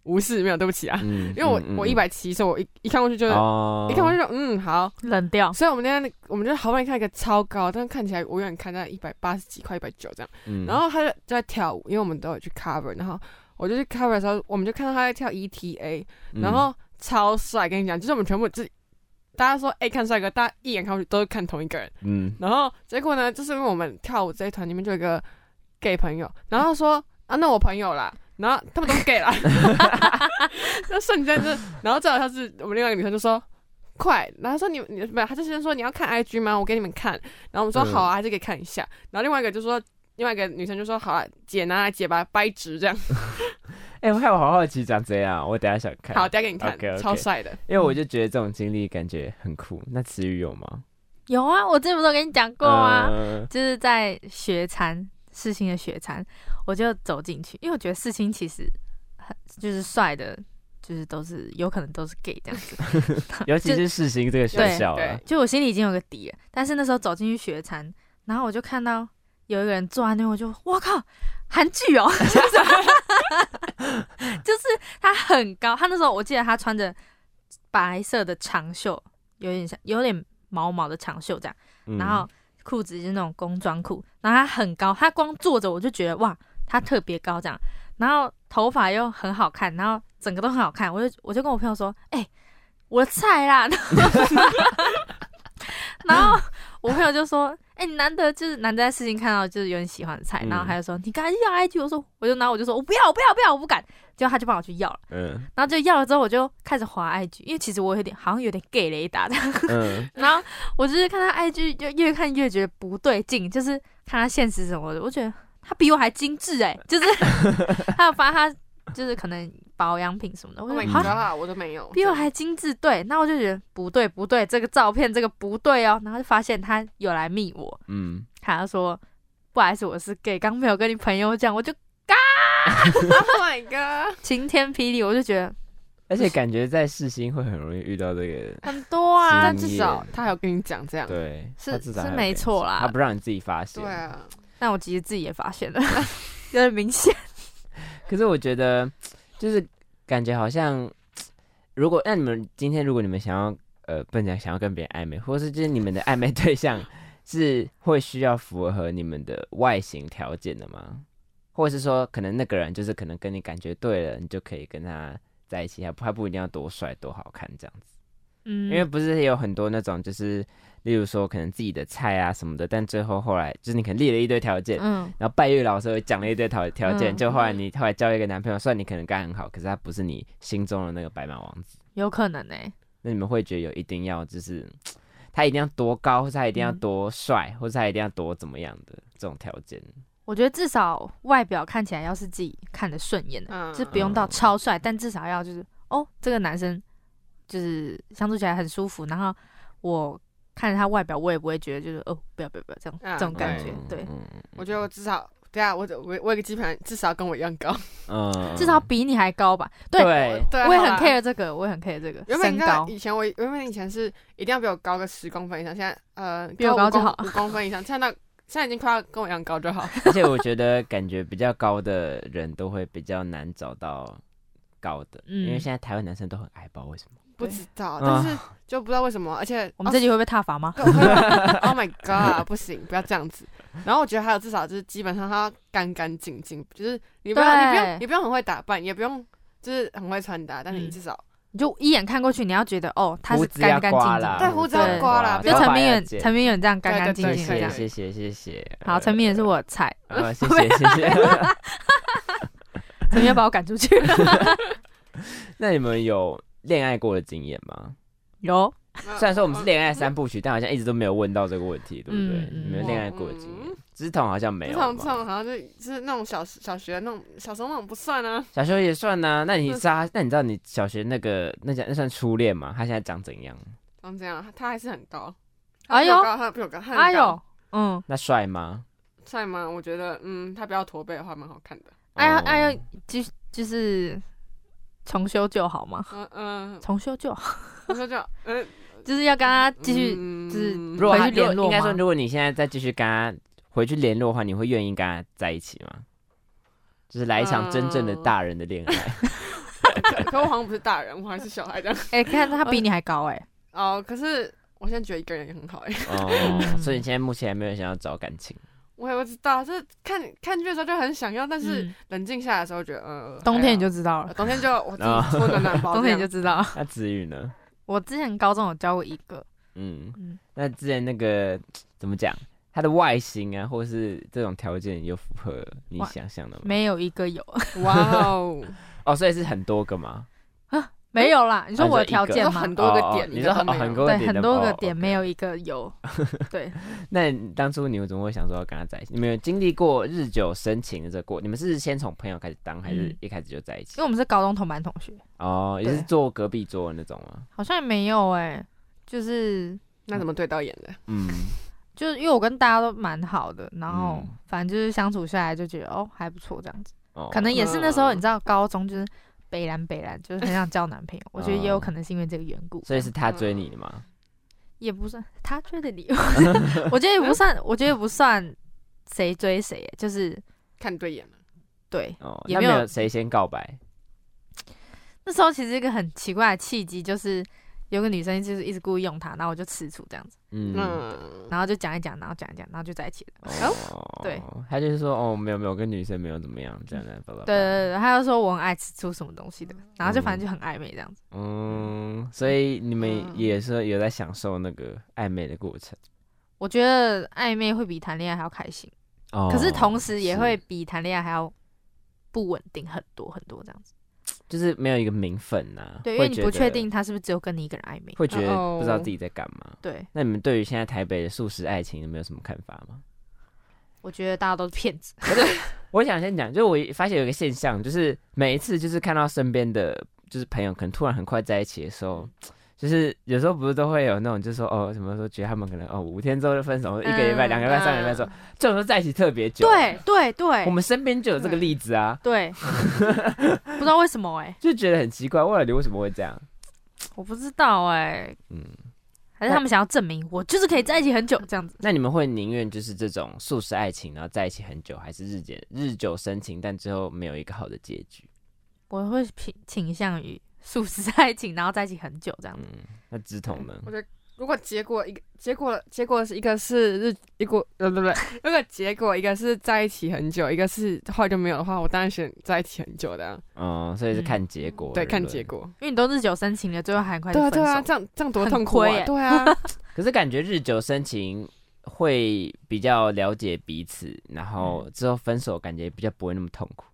无视没有，对不起啊，因为我我一百七，所以我一一看过去就是一看过去就嗯好。冷掉。所以我们那天我们就好不容易看一个超高，但是看起来我远看在一百八十几块一百九这样，然后他就就在跳舞，因为我们都有去 cover，然后我就去 cover 的时候，我们就看到他在跳 ETA，然后超帅，跟你讲，就是我们全部自大家说哎看帅哥，大家一眼看过去都是看同一个人，嗯，然后结果呢，就是因为我们跳舞这一团里面就有一个 gay 朋友，然后说啊那我朋友啦。然后他们都给了，那瞬间就，然后最好像是我们另外一个女生就说快，然后说你你不，他就先说你要看 IG 吗？我给你们看，然后我们说好啊，还是可以看一下。然后另外一个就说，另外一个女生就说好啊，姐拿来姐把它掰直这样。哎，我还有好好奇长这样，我等下想看。好，等下给你看，超帅的。因为我就觉得这种经历感觉很酷。那词语有吗？有啊，我之前不是跟你讲过啊，就是在学餐。世新的学餐，我就走进去，因为我觉得世新其实很就是帅的，就是都是有可能都是 gay 这样子 尤其是世新这个学校，对，就我心里已经有个底了。但是那时候走进去学餐，然后我就看到有一个人坐在那，我就我靠，韩剧哦，就是他很高，他那时候我记得他穿着白色的长袖，有点像有点毛毛的长袖这样，然后。裤子是那种工装裤，然后他很高，他光坐着我就觉得哇，他特别高这样，然后头发又很好看，然后整个都很好看，我就我就跟我朋友说，哎，我的菜啦，然后 我朋友就说。哎，你难得就是难得在事情看到就是有人喜欢的菜，然后他就说你赶紧要 IG，我说我就拿我就说我不要我不要不要我不敢，结果他就帮我去要了，嗯，然后就要了之后我就开始滑 IG，因为其实我有点好像有点 gay 雷达的，嗯，然后我就是看他 IG 就越看越觉得不对劲，就是看他现实什么的，我觉得他比我还精致哎，就是 他有发他。就是可能保养品什么的，我没啊，我都没有，比我还精致。对，那我就觉得不对不对，这个照片这个不对哦。然后就发现他有来密我，嗯，他就说不好意思，我是 gay，刚没有跟你朋友讲，我就嘎，Oh my god，晴天霹雳，我就觉得，而且感觉在世新会很容易遇到这个很多啊，但至少他还有跟你讲这样，对，是是没错啦，他不让你自己发现，对啊，但我其实自己也发现了，有点明显。可是我觉得，就是感觉好像，如果那你们今天如果你们想要呃，不能讲想要跟别人暧昧，或是就是你们的暧昧对象 是会需要符合你们的外形条件的吗？或者是说，可能那个人就是可能跟你感觉对了，你就可以跟他在一起，还不还不一定要多帅多好看这样子。嗯，因为不是有很多那种就是。例如说，可能自己的菜啊什么的，但最后后来就是你可能列了一堆条件，嗯，然后拜月老师讲了一堆条条件，就后来你后来交一个男朋友，虽然你可能干很好，可是他不是你心中的那个白马王子，有可能呢。那你们会觉得有一定要就是他一定要多高，或者他一定要多帅，或者他一定要多怎么样的这种条件？我觉得至少外表看起来要是自己看得顺眼的，就不用到超帅，但至少要就是哦，这个男生就是相处起来很舒服，然后我。看着他外表，我也不会觉得就是哦，不要不要不要这样这种感觉。对，我觉得我至少对啊，我我我有个基本上至少跟我一样高，嗯，至少比你还高吧。对，对我也很 care 这个，我也很 care 这个身高。以前我原本以前是一定要比我高个十公分以上，现在呃比我高就好，五公分以上，现在现在已经快要跟我一样高就好。而且我觉得感觉比较高的人都会比较难找到高的，因为现在台湾男生都很矮，不知道为什么。不知道，但是就不知道为什么，而且我们这集会被踏伐吗？Oh my god，不行，不要这样子。然后我觉得还有至少就是基本上他干干净净，就是你不用你不用你不用很会打扮，也不用就是很会穿搭，但是你至少你就一眼看过去，你要觉得哦，他是干干净净，对，胡子要刮了，就陈明远，陈明远这样干干净净，谢谢谢谢谢。好，陈明远是我的菜，谢谢谢谢。陈明远把我赶出去。那你们有？恋爱过的经验吗？有，虽然说我们是恋爱三部曲，但好像一直都没有问到这个问题，对不对？你们恋爱过的经验，直筒好像没有，直筒好像就是那种小小学那种小时候那种不算啊，小学也算呐。那你知道？那你知道你小学那个那叫那算初恋吗？他现在长怎样？长怎样？他还是很高，哎呦，他比我高，哎呦，嗯，那帅吗？帅吗？我觉得，嗯，他不要驼背的话，蛮好看的。哎呀，哎呀，就就是。重修旧好吗？嗯嗯，重修旧，重修旧，嗯，就是要跟他继续，就是回去联络应该说，如果你现在再继续跟他回去联络的话，你会愿意跟他在一起吗？就是来一场真正的大人的恋爱。可我好像不是大人，我还是小孩这样。哎，看他比你还高哎。哦，可是我现在觉得一个人也很好哎。哦，所以你现在目前还没有想要找感情。我也不知道，就是看看剧的时候就很想要，但是冷静下来的时候觉得，呃，冬天你就知道了，冬天就 我自己脱暖暖包，冬天你就知道。那子宇呢？我之前高中有教过一个，嗯嗯，那之前那个怎么讲？他的外形啊，或是这种条件有符合你想象的吗？没有一个有，哇哦，哦，所以是很多个吗？没有啦，你说我的条件吗？很多个点，你说很很多对很多个点没有一个有。对，那当初你们怎么会想说要跟他在一起？你们有经历过日久生情的这过？你们是先从朋友开始当，还是一开始就在一起？因为我们是高中同班同学。哦，也是坐隔壁桌那种吗？好像也没有哎，就是那怎么对到眼的？嗯，就是因为我跟大家都蛮好的，然后反正就是相处下来就觉得哦还不错这样子。哦，可能也是那时候你知道高中就是。北兰北兰就是很想交男朋友，我觉得也有可能是因为这个缘故。所以是他追你的吗？也不算他追的你，我觉得也不算，我觉得也不算谁追谁，就是看对眼了。对，也没有谁先告白。那时候其实一个很奇怪的契机就是。有个女生就是一直故意用他，然后我就吃醋这样子，嗯，然后就讲一讲，然后讲一讲，然后就在一起了。哦，对，他就是说，哦，没有没有，跟女生没有怎么样，这样的，对对对，他就说我很爱吃醋什么东西的，然后就反正就很暧昧这样子。嗯，所以你们也是有在享受那个暧昧的过程。我觉得暧昧会比谈恋爱还要开心，哦可是同时也会比谈恋爱还要不稳定很多很多这样子。就是没有一个名分呐，对，因为你不确定他是不是只有跟你一个人暧昧，会觉得不知道自己在干嘛。对，那你们对于现在台北的素食爱情有没有什么看法吗？我觉得大家都是骗子。我想先讲，就是我发现有一个现象，就是每一次就是看到身边的就是朋友可能突然很快在一起的时候。就是有时候不是都会有那种，就是说哦，什么时候觉得他们可能哦五天之后就分手，一个礼拜、两个礼拜、三个礼拜之后，这种时候在一起特别久。对对对，我们身边就有这个例子啊。对，不知道为什么哎，就觉得很奇怪，问了你为什么会这样？我不知道哎，嗯，还是他们想要证明我就是可以在一起很久这样子？那你们会宁愿就是这种速食爱情，然后在一起很久，还是日久日久生情，但最后没有一个好的结局？我会倾倾向于速食爱情，然后在一起很久这样子。那直筒呢？我觉得。如果结果一个结果结果是一个是日一个呃不不，如果结果一个是在一起很久，一个是后来就没有的话，我当然选在一起很久的。嗯，所以是看结果。对，看结果。因为你都日久生情了，最后还快对啊对啊，这样这样多痛苦啊！对啊。可是感觉日久生情会比较了解彼此，然后之后分手感觉比较不会那么痛苦，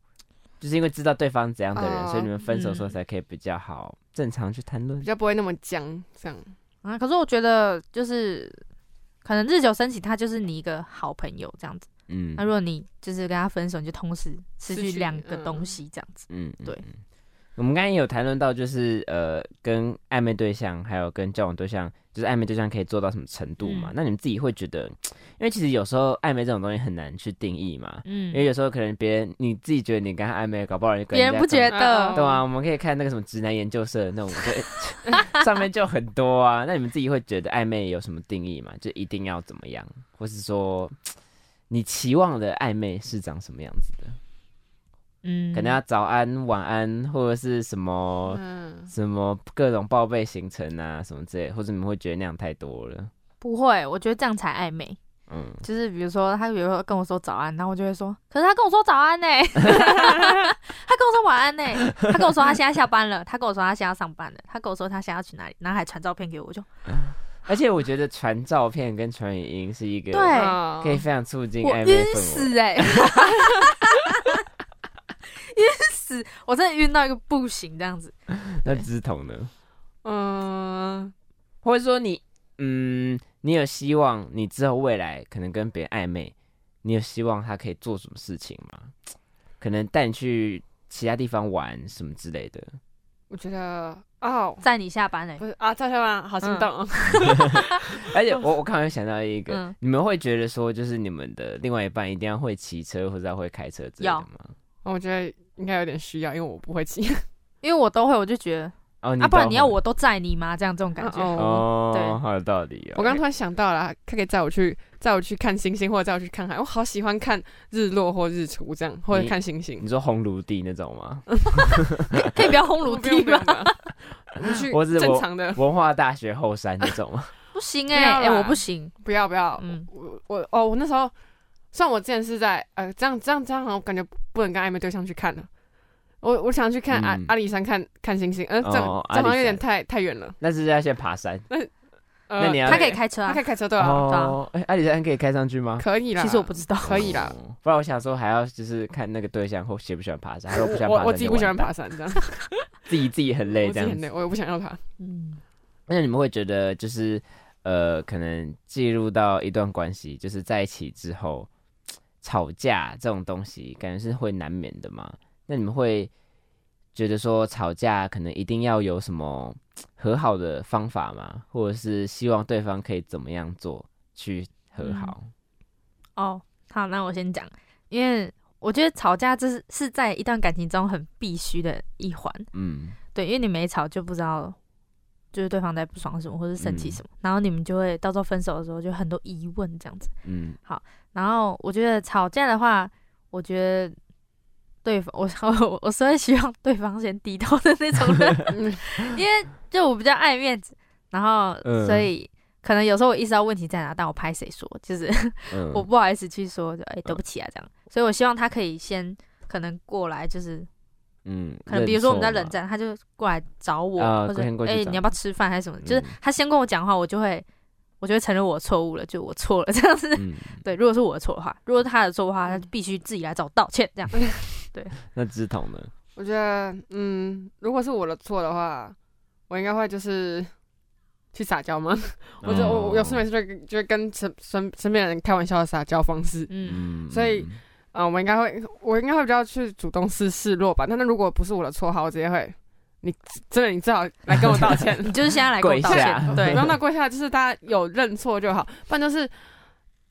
就是因为知道对方怎样的人，所以你们分手时候才可以比较好正常去谈论，比较不会那么僵这样。啊，可是我觉得就是可能日久生情，他就是你一个好朋友这样子。嗯，那如果你就是跟他分手，你就同时失去两个东西这样子。嗯，对。我们刚刚有谈论到，就是呃，跟暧昧对象还有跟交往对象。就是暧昧对象可以做到什么程度嘛？那你们自己会觉得，因为其实有时候暧昧这种东西很难去定义嘛。嗯，因为有时候可能别人你自己觉得你跟他暧昧，搞不好人别人不觉得，对啊，我们可以看那个什么直男研究社那种，上面就很多啊。那你们自己会觉得暧昧有什么定义嘛？就一定要怎么样，或是说你期望的暧昧是长什么样子的？嗯，可能要早安、晚安，或者是什么嗯什么各种报备行程啊，什么之类，或者你们会觉得那样太多了？不会，我觉得这样才暧昧。嗯，就是比如说他比如说跟我说早安，然后我就会说，可是他跟我说早安呢，他跟我说晚安呢，他跟我说他现在下班了，他跟我说他现在要上班了，他跟我说他现在要去哪里，然后还传照片给我，就。而且我觉得传照片跟传语音是一个对，可以非常促进暧昧氛围。哎。晕 死！我真的晕到一个不行，这样子。那直筒呢？嗯，或者说你，嗯，你有希望你之后未来可能跟别人暧昧，你有希望他可以做什么事情吗？可能带你去其他地方玩什么之类的。我觉得哦，在你下班嘞，不是啊，载下班好心动。而且我我刚刚想到一个，你们会觉得说，就是你们的另外一半一定要会骑车或者会开车之类的吗？我觉得应该有点需要，因为我不会骑，因为我都会，我就觉得哦，啊，不然你要我都载你吗？这样这种感觉哦，对，好有道理。我刚突然想到了，他可以载我去，载我去看星星，或者载我去看海。我好喜欢看日落或日出这样，或者看星星。你说烘炉地那种吗？可以不要烘炉地吗？我是正常的文化大学后山那种吗？不行哎，哎，我不行，不要不要，嗯，我我哦，我那时候。像我之前是在呃这样这样这样，我感觉不能跟暧昧对象去看了。我我想去看阿阿里山看看星星，嗯，这这好像有点太太远了。那是要先爬山。那那你要他可以开车，他可以开车对啊。哦，哎，阿里山可以开上去吗？可以啦。其实我不知道，可以啦。不然我想说还要就是看那个对象或喜不喜欢爬山，还是不喜欢爬山。我自己不喜欢爬山，这样自己自己很累，这样很累，我也不想要爬。嗯，那你们会觉得就是呃，可能进入到一段关系，就是在一起之后。吵架这种东西，感觉是会难免的嘛？那你们会觉得说吵架可能一定要有什么和好的方法吗？或者是希望对方可以怎么样做去和好？哦，好，那我先讲，因为我觉得吵架这是是在一段感情中很必须的一环。嗯，对，因为你没吵就不知道。就是对方在不爽什么，或者生气什么，然后你们就会到时候分手的时候就很多疑问这样子。嗯，好，然后我觉得吵架的话，我觉得对方，我我 我是会希望对方先低头的那种人 因为就我比较爱面子，然后所以可能有时候我意识到问题在哪，但我拍谁说，就是我不好意思去说，就哎对不起啊这样，所以我希望他可以先可能过来就是。嗯，可能比如说我们在冷战，他就过来找我，或者哎，你要不要吃饭还是什么？就是他先跟我讲话，我就会，我就会承认我错误了，就我错了 这样子。对，如果是我的错的话，如果是他的错的话，他必须自己来找我道歉这样。对，那直筒呢？我觉得，嗯，如果是我的错的话，我应该会就是去撒娇吗？我就我有事没事就就跟身身身边人开玩笑的撒娇方式。嗯，所以。啊，我应该会，我应该会比较去主动示示弱吧。那那如果不是我的错，好，我直接会，你真的你最好来跟我道歉。你就是现在来跟我道歉，对，不用那跪下，就是大家有认错就好。不然就是，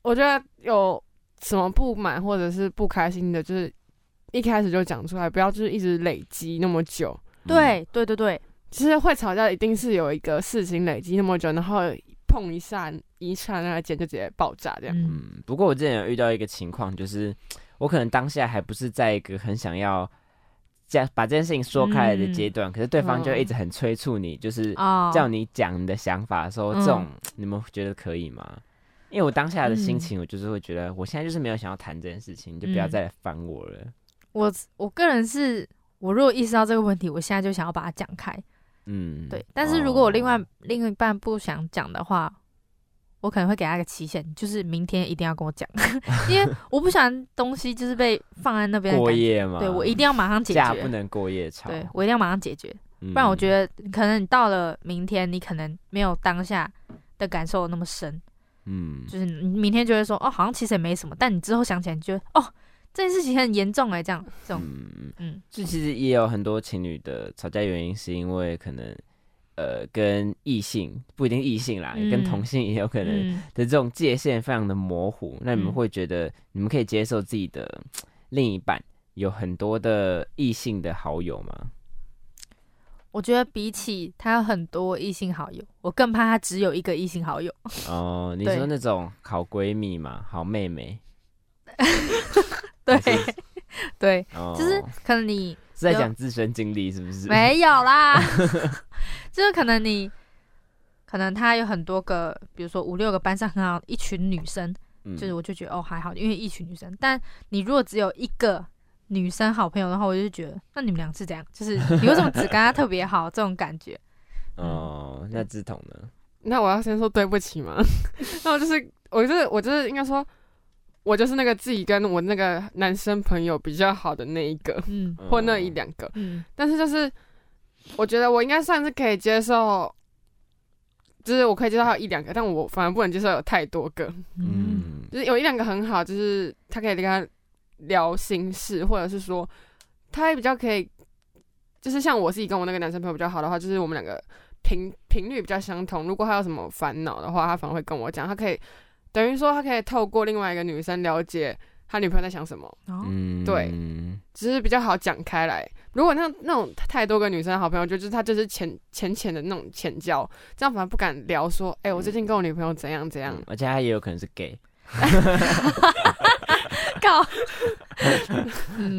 我觉得有什么不满或者是不开心的，就是一开始就讲出来，不要就是一直累积那么久。对对对对，其实会吵架一定是有一个事情累积那么久，然后碰碰一下，一刹那间就直接爆炸这样。嗯，不过我之前有遇到一个情况，就是我可能当下还不是在一个很想要讲把这件事情说开来的阶段，可是对方就一直很催促你，就是叫你讲你的想法的时候，这种你们觉得可以吗？因为我当下的心情，我就是会觉得，我现在就是没有想要谈这件事情，你就不要再来烦我了。我我个人是，我如果意识到这个问题，我现在就想要把它讲开。嗯，对。但是如果我另外另一半不想讲的话，我可能会给他一个期限，就是明天一定要跟我讲，因为我不喜欢东西就是被放在那边过夜嘛。对我一定要马上解决，不能过夜吵。对我一定要马上解决，不然我觉得可能你到了明天，你可能没有当下的感受那么深。嗯，就是你明天就会说哦，好像其实也没什么，但你之后想起来，你觉得哦，这件事情很严重哎，这样这种，嗯。嗯，这其实也有很多情侣的吵架原因，是因为可能呃跟异性不一定异性啦，跟同性也有可能的这种界限非常的模糊。那你们会觉得你们可以接受自己的另一半有很多的异性的好友吗？我觉得比起他有很多异性好友，我更怕他只有一个异性好友。哦，你说那种好闺蜜嘛，好妹妹。对对，就是可能你是在讲自身经历是不是？没有啦，就是可能你可能他有很多个，比如说五六个班上很好一群女生，就是我就觉得哦还好，因为一群女生。但你如果只有一个。女生好朋友的话，我就觉得，那你们俩是怎样，就是你为什么只跟他特别好这种感觉？哦，那志同呢？那我要先说对不起吗？那我就是，我就是，我就是应该说，我就是那个自己跟我那个男生朋友比较好的那一个，嗯，或那一两个，嗯，但是就是，我觉得我应该算是可以接受，就是我可以接受他有一两个，但我反而不能接受有太多个，嗯，就是有一两个很好，就是他可以跟他。聊心事，或者是说，他也比较可以，就是像我自己跟我那个男生朋友比较好的话，就是我们两个频频率比较相同。如果他有什么烦恼的话，他反而会跟我讲。他可以等于说，他可以透过另外一个女生了解他女朋友在想什么。嗯，对，只是比较好讲开来。如果那那种太多个女生好朋友，就是他就是浅浅浅的那种浅交，这样反而不敢聊说，哎，我最近跟我女朋友怎样怎样。而且他也有可能是 gay。搞，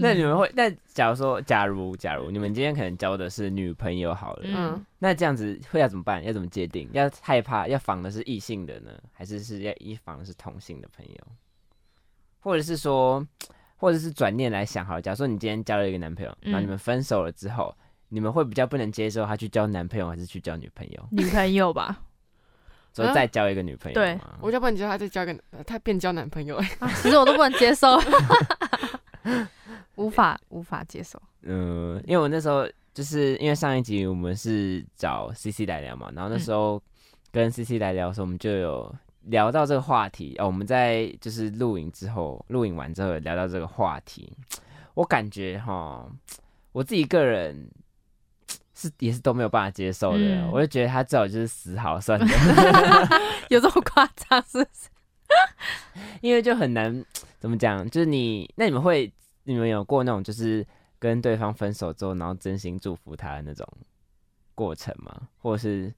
那你们会？那假如说，假如假如你们今天可能交的是女朋友好了，嗯，那这样子会要怎么办？要怎么界定？要害怕要防的是异性的呢，还是是要一防的是同性的朋友？或者是说，或者是转念来想，好，假如说你今天交了一个男朋友，那你们分手了之后，你们会比较不能接受他去交男朋友，还是去交女朋友？女朋友吧。说再交一个女朋友，对，我就不能接受他再交个，他变交男朋友，其实我都不能接受，无法无法接受。嗯，因为我那时候就是因为上一集我们是找 C C 来聊嘛，然后那时候跟 C C 来聊的时候，我们就有聊到这个话题哦。我们在就是录影之后，录影完之后聊到这个话题，我感觉哈，我自己个人。是也是都没有办法接受的，我就觉得他最好就是死好算了，有这么夸张是不是？因为就很难怎么讲，就是你那你们会你们有过那种就是跟对方分手之后，然后真心祝福他的那种过程吗？或者是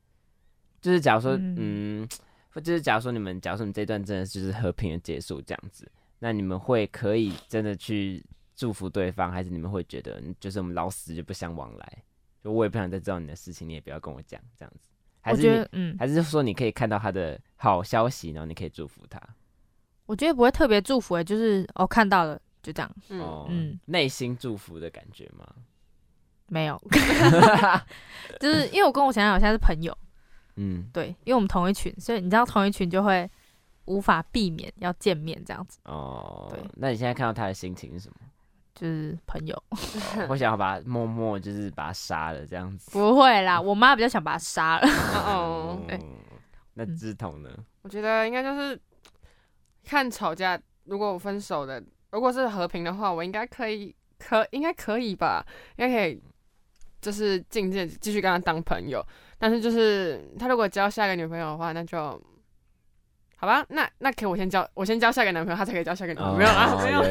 就是假如说嗯，就是假如说你们假如说你这段真的就是和平的结束这样子，那你们会可以真的去祝福对方，还是你们会觉得就是我们老死就不相往来？就我也不想再知道你的事情，你也不要跟我讲这样子。还是嗯，还是说你可以看到他的好消息，然后你可以祝福他。我觉得不会特别祝福诶，就是哦看到了就这样。哦，嗯，内心祝福的感觉吗？没有，就是因为我跟我想想我现在是朋友。嗯，对，因为我们同一群，所以你知道同一群就会无法避免要见面这样子。哦，对。那你现在看到他的心情是什么？就是朋友，我想要把他默默就是把他杀了这样子。不会啦，我妈比较想把他杀了。哦，那志同呢？我觉得应该就是看吵架，如果我分手的，如果是和平的话，我应该可以，可应该可以吧？应该可以，就是渐渐继续跟他当朋友。但是就是他如果交下一个女朋友的话，那就好吧，那那可以我先交，我先交下一个男朋友，他才可以交下一个男朋友，没有啊，没有，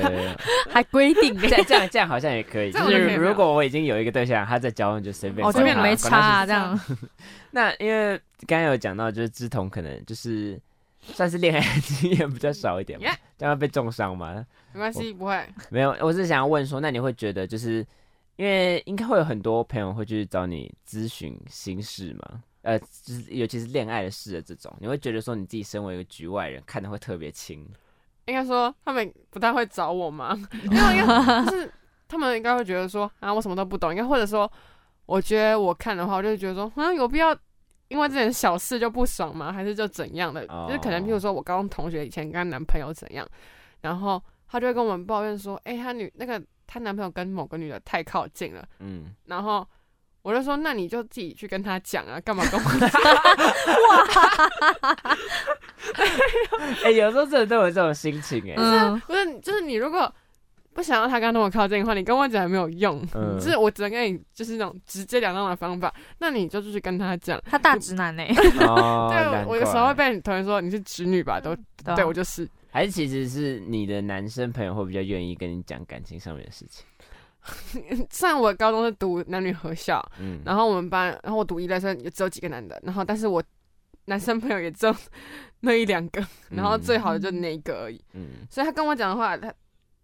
还规定这样这样这样好像也可以，就是如果我已经有一个对象，他在交往就随便，我，这边没差这样。那因为刚刚有讲到，就是志同可能就是算是恋爱经验比较少一点嘛，这样被重伤吗？没关系，不会，没有，我是想要问说，那你会觉得就是因为应该会有很多朋友会去找你咨询心事吗？呃，就是尤其是恋爱的事的这种，你会觉得说你自己身为一个局外人，看的会特别清。应该说他们不太会找我吗？因为应该 就是他们应该会觉得说啊，我什么都不懂。应该或者说，我觉得我看的话，我就觉得说，啊，有必要因为这点小事就不爽吗？还是就怎样的？就是可能，譬如说我高中同学以前跟她男朋友怎样，然后她就会跟我们抱怨说，哎，她女那个她男朋友跟某个女的太靠近了，嗯，然后。我就说，那你就自己去跟他讲啊，干嘛跟我讲？哇！哎，有时候真的都有这种心情哎。嗯，不是，就是你如果不想要他跟那么靠近的话，你跟我讲也没有用。嗯，就是我只能跟你就是那种直截了当的方法。那你就去跟他讲。他大直男呢？对，我有时候会被同学说你是直女吧？都对我就是。还是其实是你的男生朋友会比较愿意跟你讲感情上面的事情。虽然我高中是读男女合校，嗯，然后我们班，然后我读一类生也只有几个男的，然后但是我男生朋友也只有那一两个，然后最好的就那一个而已，嗯，所以他跟我讲的话，他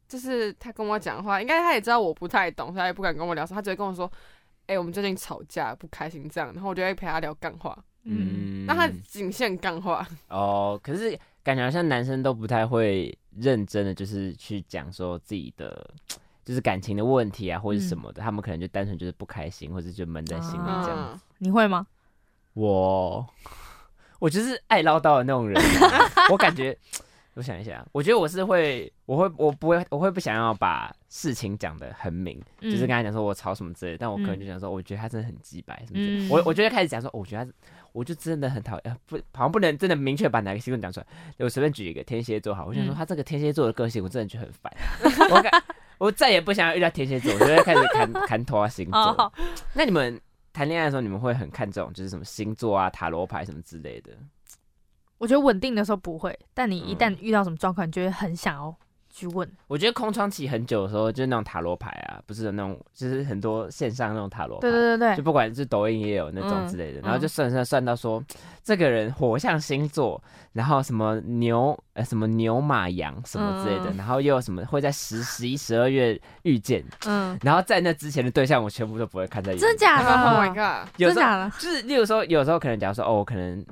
就是他跟我讲的话，应该他也知道我不太懂，所以他也不敢跟我聊，他只会跟我说，哎，我们最近吵架不开心。这样，然后我就会陪他聊干话，嗯，那他仅限干话。哦，可是感觉好像男生都不太会认真的，就是去讲说自己的。就是感情的问题啊，或者什么的，他们可能就单纯就是不开心，或者就闷在心里这样子。你会吗？我，我就是爱唠叨的那种人。我感觉，我想一下，我觉得我是会，我会，我不会，我会不想要把事情讲的很明，就是跟他讲说我吵什么之类。但我可能就想说，我觉得他真的很鸡白什么。我我觉得开始讲说，我觉得他，我就真的很讨厌，不，好像不能真的明确把哪个星座讲出来。我随便举一个天蝎座好，我想说他这个天蝎座的个性，我真的觉得很烦。我感。我再也不想要遇到天蝎座，我就会开始看看拖星座。那你们谈恋爱的时候，你们会很看这种，就是什么星座啊、塔罗牌什么之类的？我觉得稳定的时候不会，但你一旦遇到什么状况，你就会很想要。去问，我觉得空窗期很久的时候，就是那种塔罗牌啊，不是那种，就是很多线上那种塔罗牌，对对对对，就不管是抖音也有那种之类的，然后就算算算到说，这个人火象星座，然后什么牛呃什么牛马羊什么之类的，然后又有什么会在十十一十二月遇见，嗯，然后在那之前的对象，我全部都不会看在眼里，真的假的？Oh my god，真的假的？就是例如说，有时候可能假如说，哦，我可能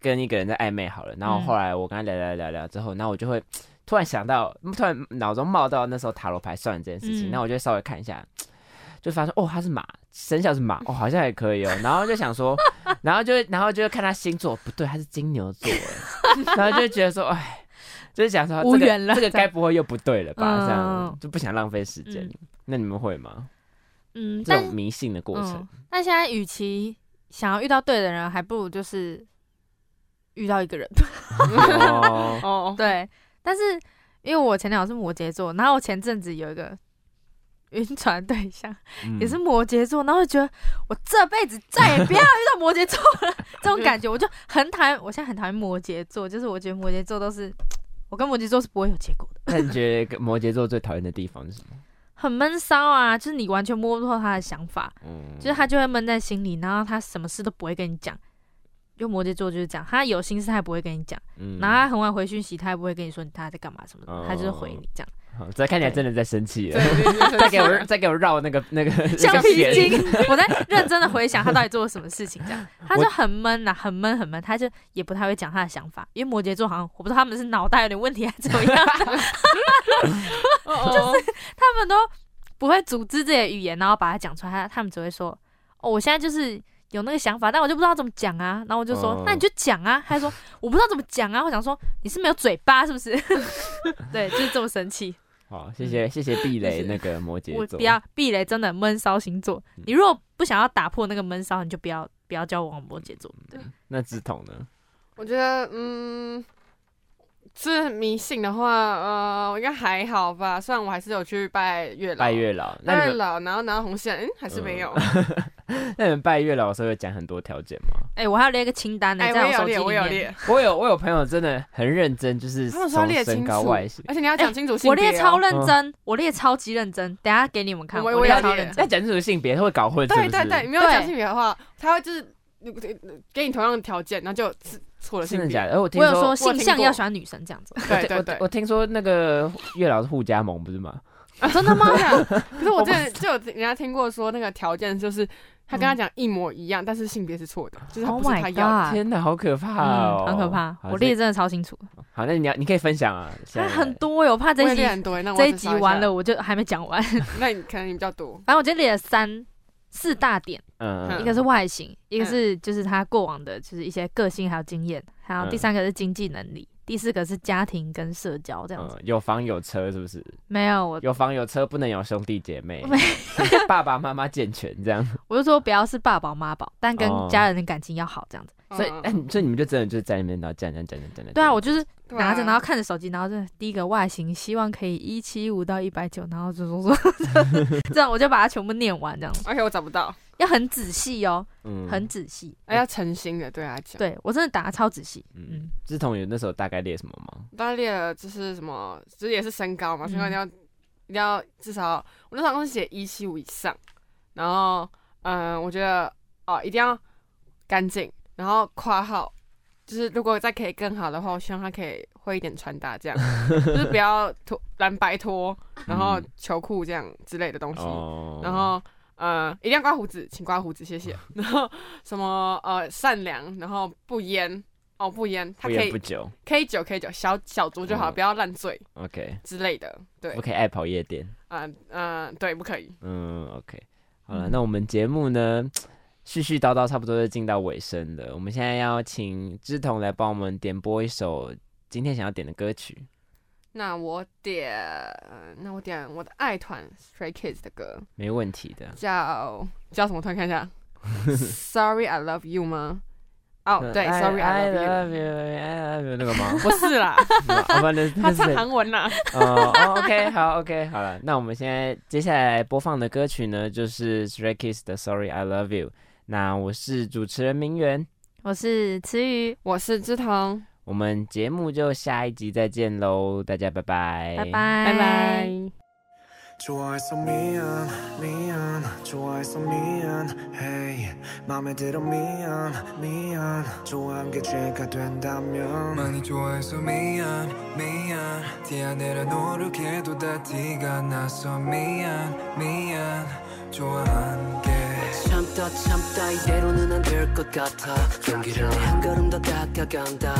跟一个人在暧昧好了，然后后来我跟他聊聊聊聊之后，然后我就会。突然想到，突然脑中冒到那时候塔罗牌算这件事情，那我就稍微看一下，就发现哦，他是马，生肖是马，哦，好像也可以哦。然后就想说，然后就然后就看他星座，不对，他是金牛座，然后就觉得说，哎，就是想说，无缘了，这个该不会又不对了吧？这样就不想浪费时间。那你们会吗？嗯，这种迷信的过程。那现在与其想要遇到对的人，还不如就是遇到一个人。哦，对。但是因为我前男友是摩羯座，然后我前阵子有一个晕船对象也是摩羯座，然后就觉得我这辈子再也不要遇到摩羯座了，这种感觉我就很讨厌。我现在很讨厌摩羯座，就是我觉得摩羯座都是我跟摩羯座是不会有结果的。那你觉得摩羯座最讨厌的地方是什么？很闷骚啊，就是你完全摸不透他的想法，嗯，就是他就会闷在心里，然后他什么事都不会跟你讲。就摩羯座就是这样，他有心事他也不会跟你讲，然后他很晚回讯息，他也不会跟你说他在干嘛什么的，他就是回你这样。这看起来真的在生气了，再给我再给我绕那个 那个橡皮筋，我在认真的回想他到底做了什么事情，这样。他就很闷呐，很闷很闷，他就也不太会讲他的想法，因为摩羯座好像我不知道他们是脑袋有点问题还是怎么样，就是他们都不会组织这些语言，然后把它讲出来，他他们只会说哦，我现在就是。有那个想法，但我就不知道怎么讲啊。然后我就说：“那你就讲啊。”他说：“我不知道怎么讲啊。”我想说：“你是没有嘴巴是不是？” 对，就是这么生气。好，谢谢谢谢避雷那个摩羯座。不要避雷，真的闷骚星座。你如果不想要打破那个闷骚，你就不要不要交往摩羯座。对，那志同呢？我觉得，嗯，是迷信的话，呃，我应该还好吧。虽然我还是有去拜月老，拜月老，拜月老，然后拿红线，嗯，还是没有。那你们拜月老的时候会讲很多条件吗？哎，我还要列一个清单呢，在我手机里面。我有列，我有我有朋友真的很认真，就是他们说列清高外形，而且你要讲清楚性别。我列超认真，我列超级认真，等下给你们看。我我要超认真，要讲清楚性别，他会搞混。对对对，没有讲性别的话，他会就是给你同样的条件，然后就错了性别。假的？我我有说性向要喜欢女生这样子。对对对，我听说那个月老是互加盟，不是吗？啊真的吗？可是我之前就有人家听过说，那个条件就是他跟他讲一模一样，但是性别是错的，就是他不是他要。天哪，好可怕哦，很可怕。我列真的超清楚。好，那你要你可以分享啊。还很多哟，我怕这一集很多，这一集完了我就还没讲完。那你可能你比较多。反正我今天列了三四大点，嗯，一个是外形，一个是就是他过往的就是一些个性还有经验，还有第三个是经济能力。第四个是家庭跟社交这样子，有房有车是不是？没有，我有房有车不能有兄弟姐妹，爸爸妈妈健全这样。我就说不要是爸宝妈宝，但跟家人的感情要好这样子。所以，哎，所以你们就真的就是在那边然后讲讲讲讲讲讲。对啊，我就是拿着，然后看着手机，然后就第一个外形，希望可以一七五到一百九，然后就说说 这样，我就把它全部念完这样。而且我找不到。要很仔细哦，嗯，很仔细，哎，要诚心的对他讲。对我真的打的超仔细，嗯。志同有那时候大概列什么吗？大概列了就是什么，就是也是身高嘛，身高一定要一定要至少，我那时候是写一七五以上，然后嗯，我觉得哦一定要干净，然后括号就是如果再可以更好的话，我希望他可以会一点穿搭，这样 就是不要拖蓝白拖，然后球裤这样之类的东西，然后。呃，一定要刮胡子，请刮胡子，谢谢。然后什么呃，善良，然后不烟哦，不烟，他可以不酒，可以酒，可以酒，小小酌就好，不要烂醉，OK。之类的，对，不可以爱跑夜店，嗯嗯，对，不可以，嗯，OK，好了，那我们节目呢，絮絮叨叨，差不多就进到尾声了。我们现在要请志彤来帮我们点播一首今天想要点的歌曲。那我点，那我点我的爱团 Stray Kids 的歌，没问题的。叫叫什么？突然看一下，Sorry I Love You 吗？哦，对，Sorry I Love You，I Love You 那个吗？不是啦，他唱韩文啦。哦，OK，好，OK，好了。那我们现在接下来播放的歌曲呢，就是 Stray Kids 的 Sorry I Love You。那我是主持人明媛，我是慈宇，我是志彤。我们节目就下一集再见喽，大家拜拜，拜拜，拜拜。 참다 참다. 이대로는 안 될 것 같아. 용기를 한 걸음 더 다가간다.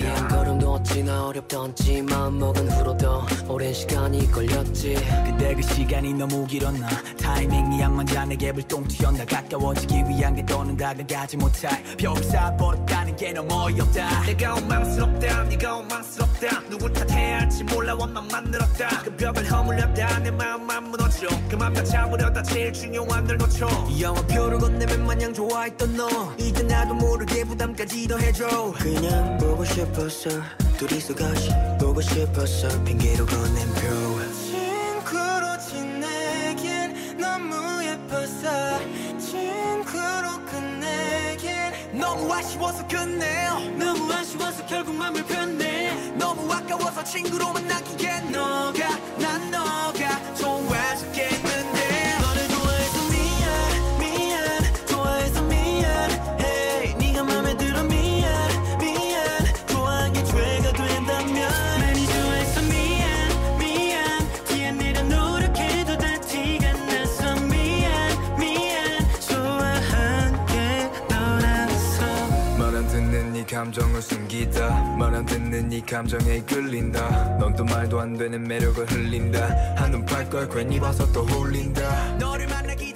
이한 걸음도 어찌나 어렵던지 마음먹은 후로도 오랜 시간이 걸렸지. 그때 그 시간이 너무 길었나? 타이밍이 안 맞아 내게 불똥 튀었나? 가까워지기 위한 게 더는 다가가지 못할. 벽 쌓아버렸다는 게 너무 어이없다. 내가 원망스럽다 네가 원망스럽다. 누굴 탓해야 할지 몰라 원망 만들었다. 그 벽을 허물렸다 내 마음만 무너져 그만 다 잡으려다 제일 중요한 널 놓쳐. 이 영화 표를 건네면 마냥 좋아했던 너. 이제 나도 모르게 부담까지 더해줘. 그냥 보고 싶었어 둘이서 같이 보고 싶었어 핑계로 건넨 표 친구로 지내긴 너무 예뻤어 친구로 끝내긴 너무 아쉬워서 끝내요 너무 아쉬워서 결국 맘을 폈네. 너무 아까워서 친구로만 남기게 너가 난 너가 감정을 숨기다. 말 안 듣는 이 감정에 끌린다. 넌 또 말도 안 되는 매력을 흘린다. 한눈 팔걸 괜히 봐서 또 홀린다. 너를 만나기